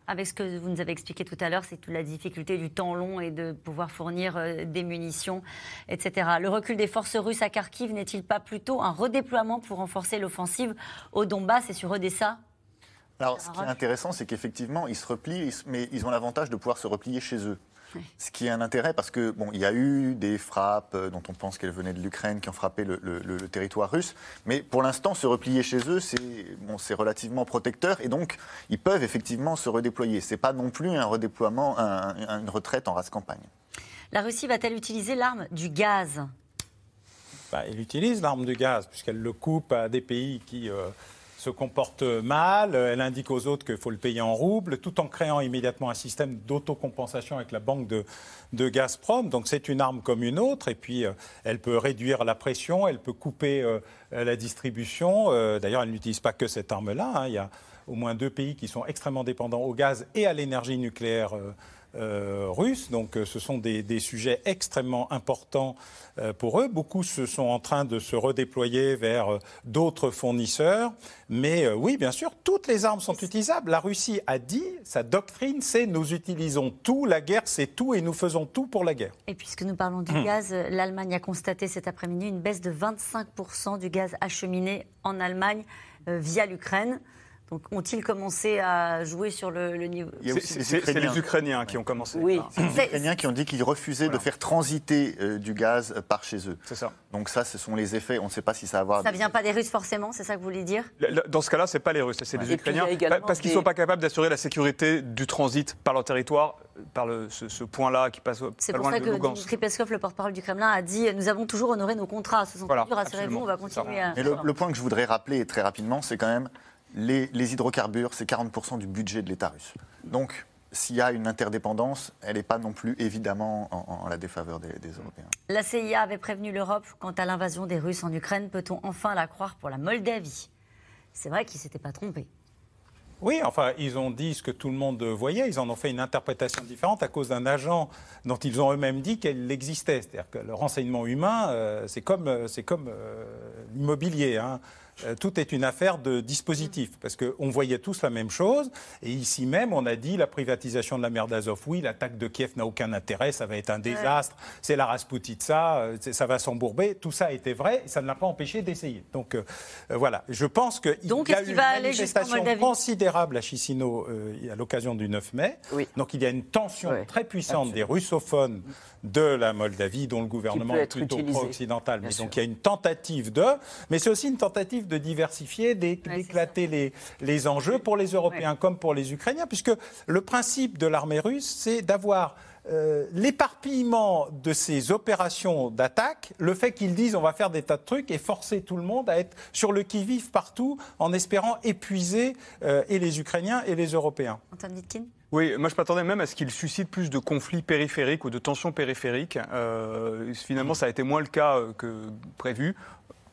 Avec ce que vous nous avez expliqué tout à l'heure, c'est toute la difficulté du temps long et de pouvoir fournir euh, des munitions, etc. Le recul des forces russes à Kharkiv n'est-il pas plutôt un redéploiement pour renforcer l'offensive au Donbass et sur Odessa? Alors, ce qui est intéressant, c'est qu'effectivement, ils se replient, mais ils ont l'avantage de pouvoir se replier chez eux. Ce qui est un intérêt parce que bon, il y a eu des frappes euh, dont on pense qu'elles venaient de l'Ukraine qui ont frappé le, territoire russe, mais pour l'instant se replier chez eux, c'est bon, relativement protecteur et donc ils peuvent effectivement se redéployer. C'est pas non plus un redéploiement, une retraite en race campagne. La Russie va-t-elle utiliser l'arme du gaz? Bah, Elle utilise l'arme du gaz puisqu'elle le coupe à des pays qui euh, se comporte mal, elle indique aux autres qu'il faut le payer en roubles, tout en créant immédiatement un système d'autocompensation avec la banque de, de Gazprom. Donc c'est une arme comme une autre, et puis euh, elle peut réduire la pression, elle peut couper euh, la distribution. Euh, d'ailleurs, elle n'utilise pas que cette arme-là. Hein. Il y a au moins deux pays qui sont extrêmement dépendants au gaz et à l'énergie nucléaire euh, russes. Donc euh, ce sont des, sujets extrêmement importants euh, pour eux. Beaucoup se sont en train de se redéployer vers d'autres fournisseurs. Mais oui, bien sûr, toutes les armes sont utilisables. La Russie a dit, sa doctrine, c'est nous utilisons tout, la guerre c'est tout et nous faisons tout pour la guerre. Et puisque nous parlons du hum. gaz, l'Allemagne a constaté cet après-midi une baisse de 25% du gaz acheminé en Allemagne via l'Ukraine. Donc ont-ils commencé à jouer sur le, niveau C'est les Ukrainiens qui ont commencé. Oui, c'est les Ukrainiens qui ont dit qu'ils refusaient de faire transiter euh, du gaz par chez eux. C'est ça. Donc ça, ce sont les effets. On ne sait pas si ça va avoir. Ça ne vient pas des Russes forcément, c'est ça que vous voulez dire? Dans ce cas-là, c'est pas les Russes, c'est les Ukrainiens, parce qu'ils ne sont pas capables d'assurer la sécurité du transit par leur territoire, par le, ce, point-là qui passe. C'est pour ça que Dmitry Peskov, le porte-parole du Kremlin, a dit nous avons toujours honoré nos contrats. Ce sont voilà, rassurez-vous, on va continuer. À... Et le, le point que je voudrais rappeler très rapidement, c'est quand même les, hydrocarbures, c'est 40% du budget de l'État russe. Donc, s'il y a une interdépendance, elle n'est pas non plus évidemment en, la défaveur des, Européens. La CIA avait prévenu l'Europe quant à l'invasion des Russes en Ukraine. Peut-on enfin la croire pour la Moldavie? C'est vrai qu'ils ne s'étaient pas trompés. Oui, enfin, ils ont dit ce que tout le monde voyait. Ils en ont fait une interprétation différente à cause d'un agent dont ils ont eux-mêmes dit qu'elle existait. C'est-à-dire que le renseignement humain, euh, c'est comme, euh, comme euh, l'immobilier. Hein. Euh, tout est une affaire de dispositif, parce qu'on voyait tous la même chose. Et ici même, on a dit la privatisation de la mer d'Azov, oui, l'attaque de Kiev n'a aucun intérêt, ça va être un désastre, c'est la Rasputitsa, euh, ça va s'embourber. Tout ça était vrai, et ça ne l'a pas empêché d'essayer. Donc euh, voilà, je pense qu'il y a eu une manifestation considérable à Chisinau à l'occasion du 9 mai. Donc il y a une tension très puissante des russophones de la Moldavie, dont le gouvernement est plutôt pro-occidental. Mais donc il y a une tentative de, mais c'est aussi une tentative de diversifier, d'éclater les, les, enjeux pour les Européens comme pour les Ukrainiens, puisque le principe de l'armée russe, c'est d'avoir euh, l'éparpillement de ces opérations d'attaque, le fait qu'ils disent on va faire des tas de trucs et forcer tout le monde à être sur le qui-vive partout en espérant épuiser euh, et les Ukrainiens et les Européens. oui, moi je m'attendais même à ce qu'il suscite plus de conflits périphériques ou de tensions périphériques. Euh, finalement, ça a été moins le cas que prévu.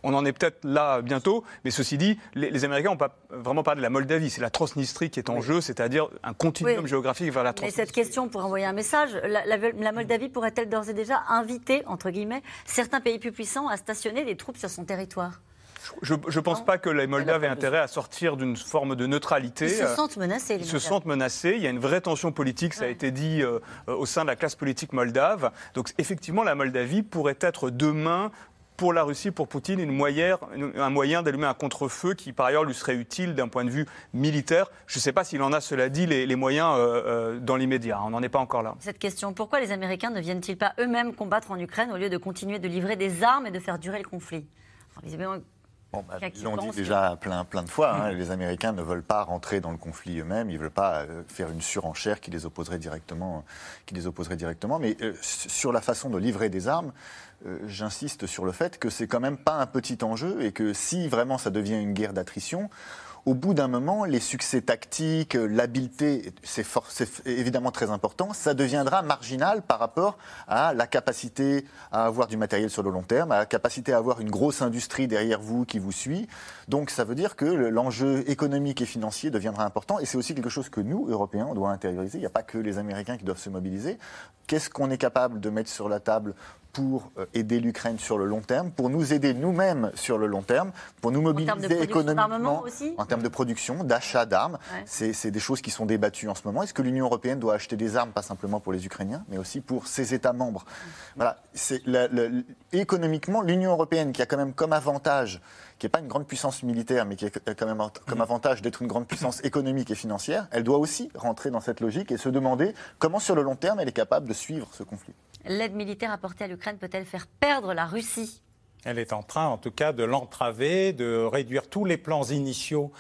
On en est peut-être là bientôt, mais ceci dit, les, Américains n'ont pas vraiment parlé de la Moldavie. C'est la Transnistrie qui est en jeu, c'est-à-dire un continuum géographique vers la Transnistrie. Mais cette question, pour envoyer un message, la, Moldavie pourrait-elle d'ores et déjà inviter, entre guillemets, certains pays plus puissants à stationner des troupes sur son territoire? Je ne pense pas que les Moldaves aient intérêt à sortir d'une forme de neutralité. Ils se sentent menacés. Ils se sentent menacés. Il y a une vraie tension politique, ça a été dit, euh, au sein de la classe politique moldave. Donc effectivement, la Moldavie pourrait être demain pour la Russie, pour Poutine, une moyenne, un moyen d'allumer un contre-feu qui, par ailleurs, lui serait utile d'un point de vue militaire. Je ne sais pas s'il en a, cela dit, les, moyens euh, euh, dans l'immédiat. On n'en est pas encore là. Cette question, pourquoi les Américains ne viennent-ils pas eux-mêmes combattre en Ukraine au lieu de continuer de livrer des armes et de faire durer le conflit? Bah, ils l'ont dit déjà plein, plein de fois. Hein. Les Américains ne veulent pas rentrer dans le conflit eux-mêmes. Ils ne veulent pas euh, faire une surenchère qui les opposerait directement. Qui les opposerait directement. Mais euh, sur la façon de livrer des armes, euh, j'insiste sur le fait que c'est quand même pas un petit enjeu et que si vraiment ça devient une guerre d'attrition, au bout d'un moment, les succès tactiques, l'habileté, c'est évidemment très important, ça deviendra marginal par rapport à la capacité à avoir du matériel sur le long terme, à la capacité à avoir une grosse industrie derrière vous qui vous suit. Donc ça veut dire que l'enjeu économique et financier deviendra important et c'est aussi quelque chose que nous, Européens, on doit intérioriser. Il n'y a pas que les Américains qui doivent se mobiliser. Qu'est-ce qu'on est capable de mettre sur la table pour euh, aider l'Ukraine sur le long terme, pour nous aider nous-mêmes sur le long terme, pour nous mobiliser économiquement en termes de production, d'achat d'armes. C'est des choses qui sont débattues en ce moment. Est-ce que l'Union européenne doit acheter des armes, pas simplement pour les Ukrainiens, mais aussi pour ses États membres? Voilà. économiquement, l'Union européenne, qui a quand même comme avantage qui n'est pas une grande puissance militaire, mais qui a quand même comme avantage d'être une grande puissance économique et financière, elle doit aussi rentrer dans cette logique et se demander comment, sur le long terme, elle est capable de suivre ce conflit. L'aide militaire apportée à l'Ukraine peut-elle faire perdre la Russie? Elle est en train, en tout cas, de l'entraver, de réduire tous les plans initiaux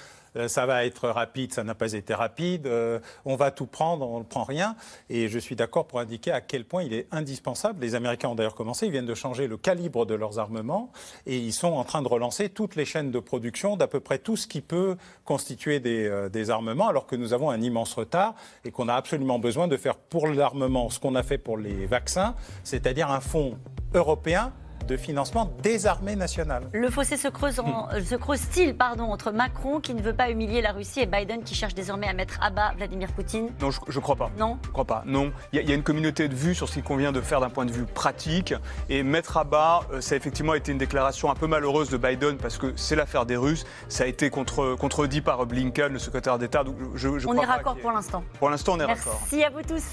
ça va être rapide, ça n'a pas été rapide, euh, on va tout prendre, on ne prend rien. Et je suis d'accord pour indiquer à quel point il est indispensable. Les Américains ont d'ailleurs commencé, ils viennent de changer le calibre de leurs armements et ils sont en train de relancer toutes les chaînes de production d'à peu près tout ce qui peut constituer des, euh, des armements, alors que nous avons un immense retard et qu'on a absolument besoin de faire pour l'armement ce qu'on a fait pour les vaccins, c'est-à-dire un fonds européen de financement des armées nationales. Le fossé se creuse, hmm. se creuse-t-il pardon, entre Macron qui ne veut pas humilier la Russie et Biden qui cherche désormais à mettre à bas Vladimir Poutine? Non, je ne crois pas. Non? Je crois pas. Non. Il y, a une communauté de vues sur ce qu'il convient de faire d'un point de vue pratique. Et mettre à bas, euh, ça a effectivement été une déclaration un peu malheureuse de Biden parce que c'est l'affaire des Russes. Ça a été contre, contredit par Blinken, le secrétaire d'État. on est raccord pour l'instant. Pour l'instant, on est raccord. Merci à vous tous.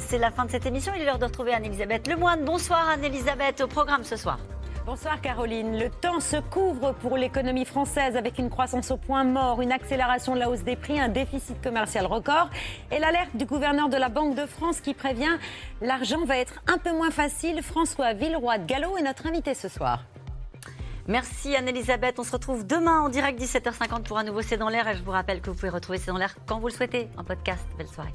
C'est la fin de cette émission. Il est l'heure de retrouver Anne-Elisabeth Lemoine. Bonsoir Anne-Elisabeth au programme ce soir. Bonsoir Caroline. Le temps se couvre pour l'économie française avec une croissance au point mort, une accélération de la hausse des prix, un déficit commercial record et l'alerte du gouverneur de la Banque de France qui prévient l'argent va être un peu moins facile. François Villeroy de Gallo est notre invité ce soir. Merci Anne-Elisabeth. On se retrouve demain en direct 17h50 pour un nouveau C'est dans l'air. Et je vous rappelle que vous pouvez retrouver C'est dans l'air quand vous le souhaitez en podcast. Belle soirée.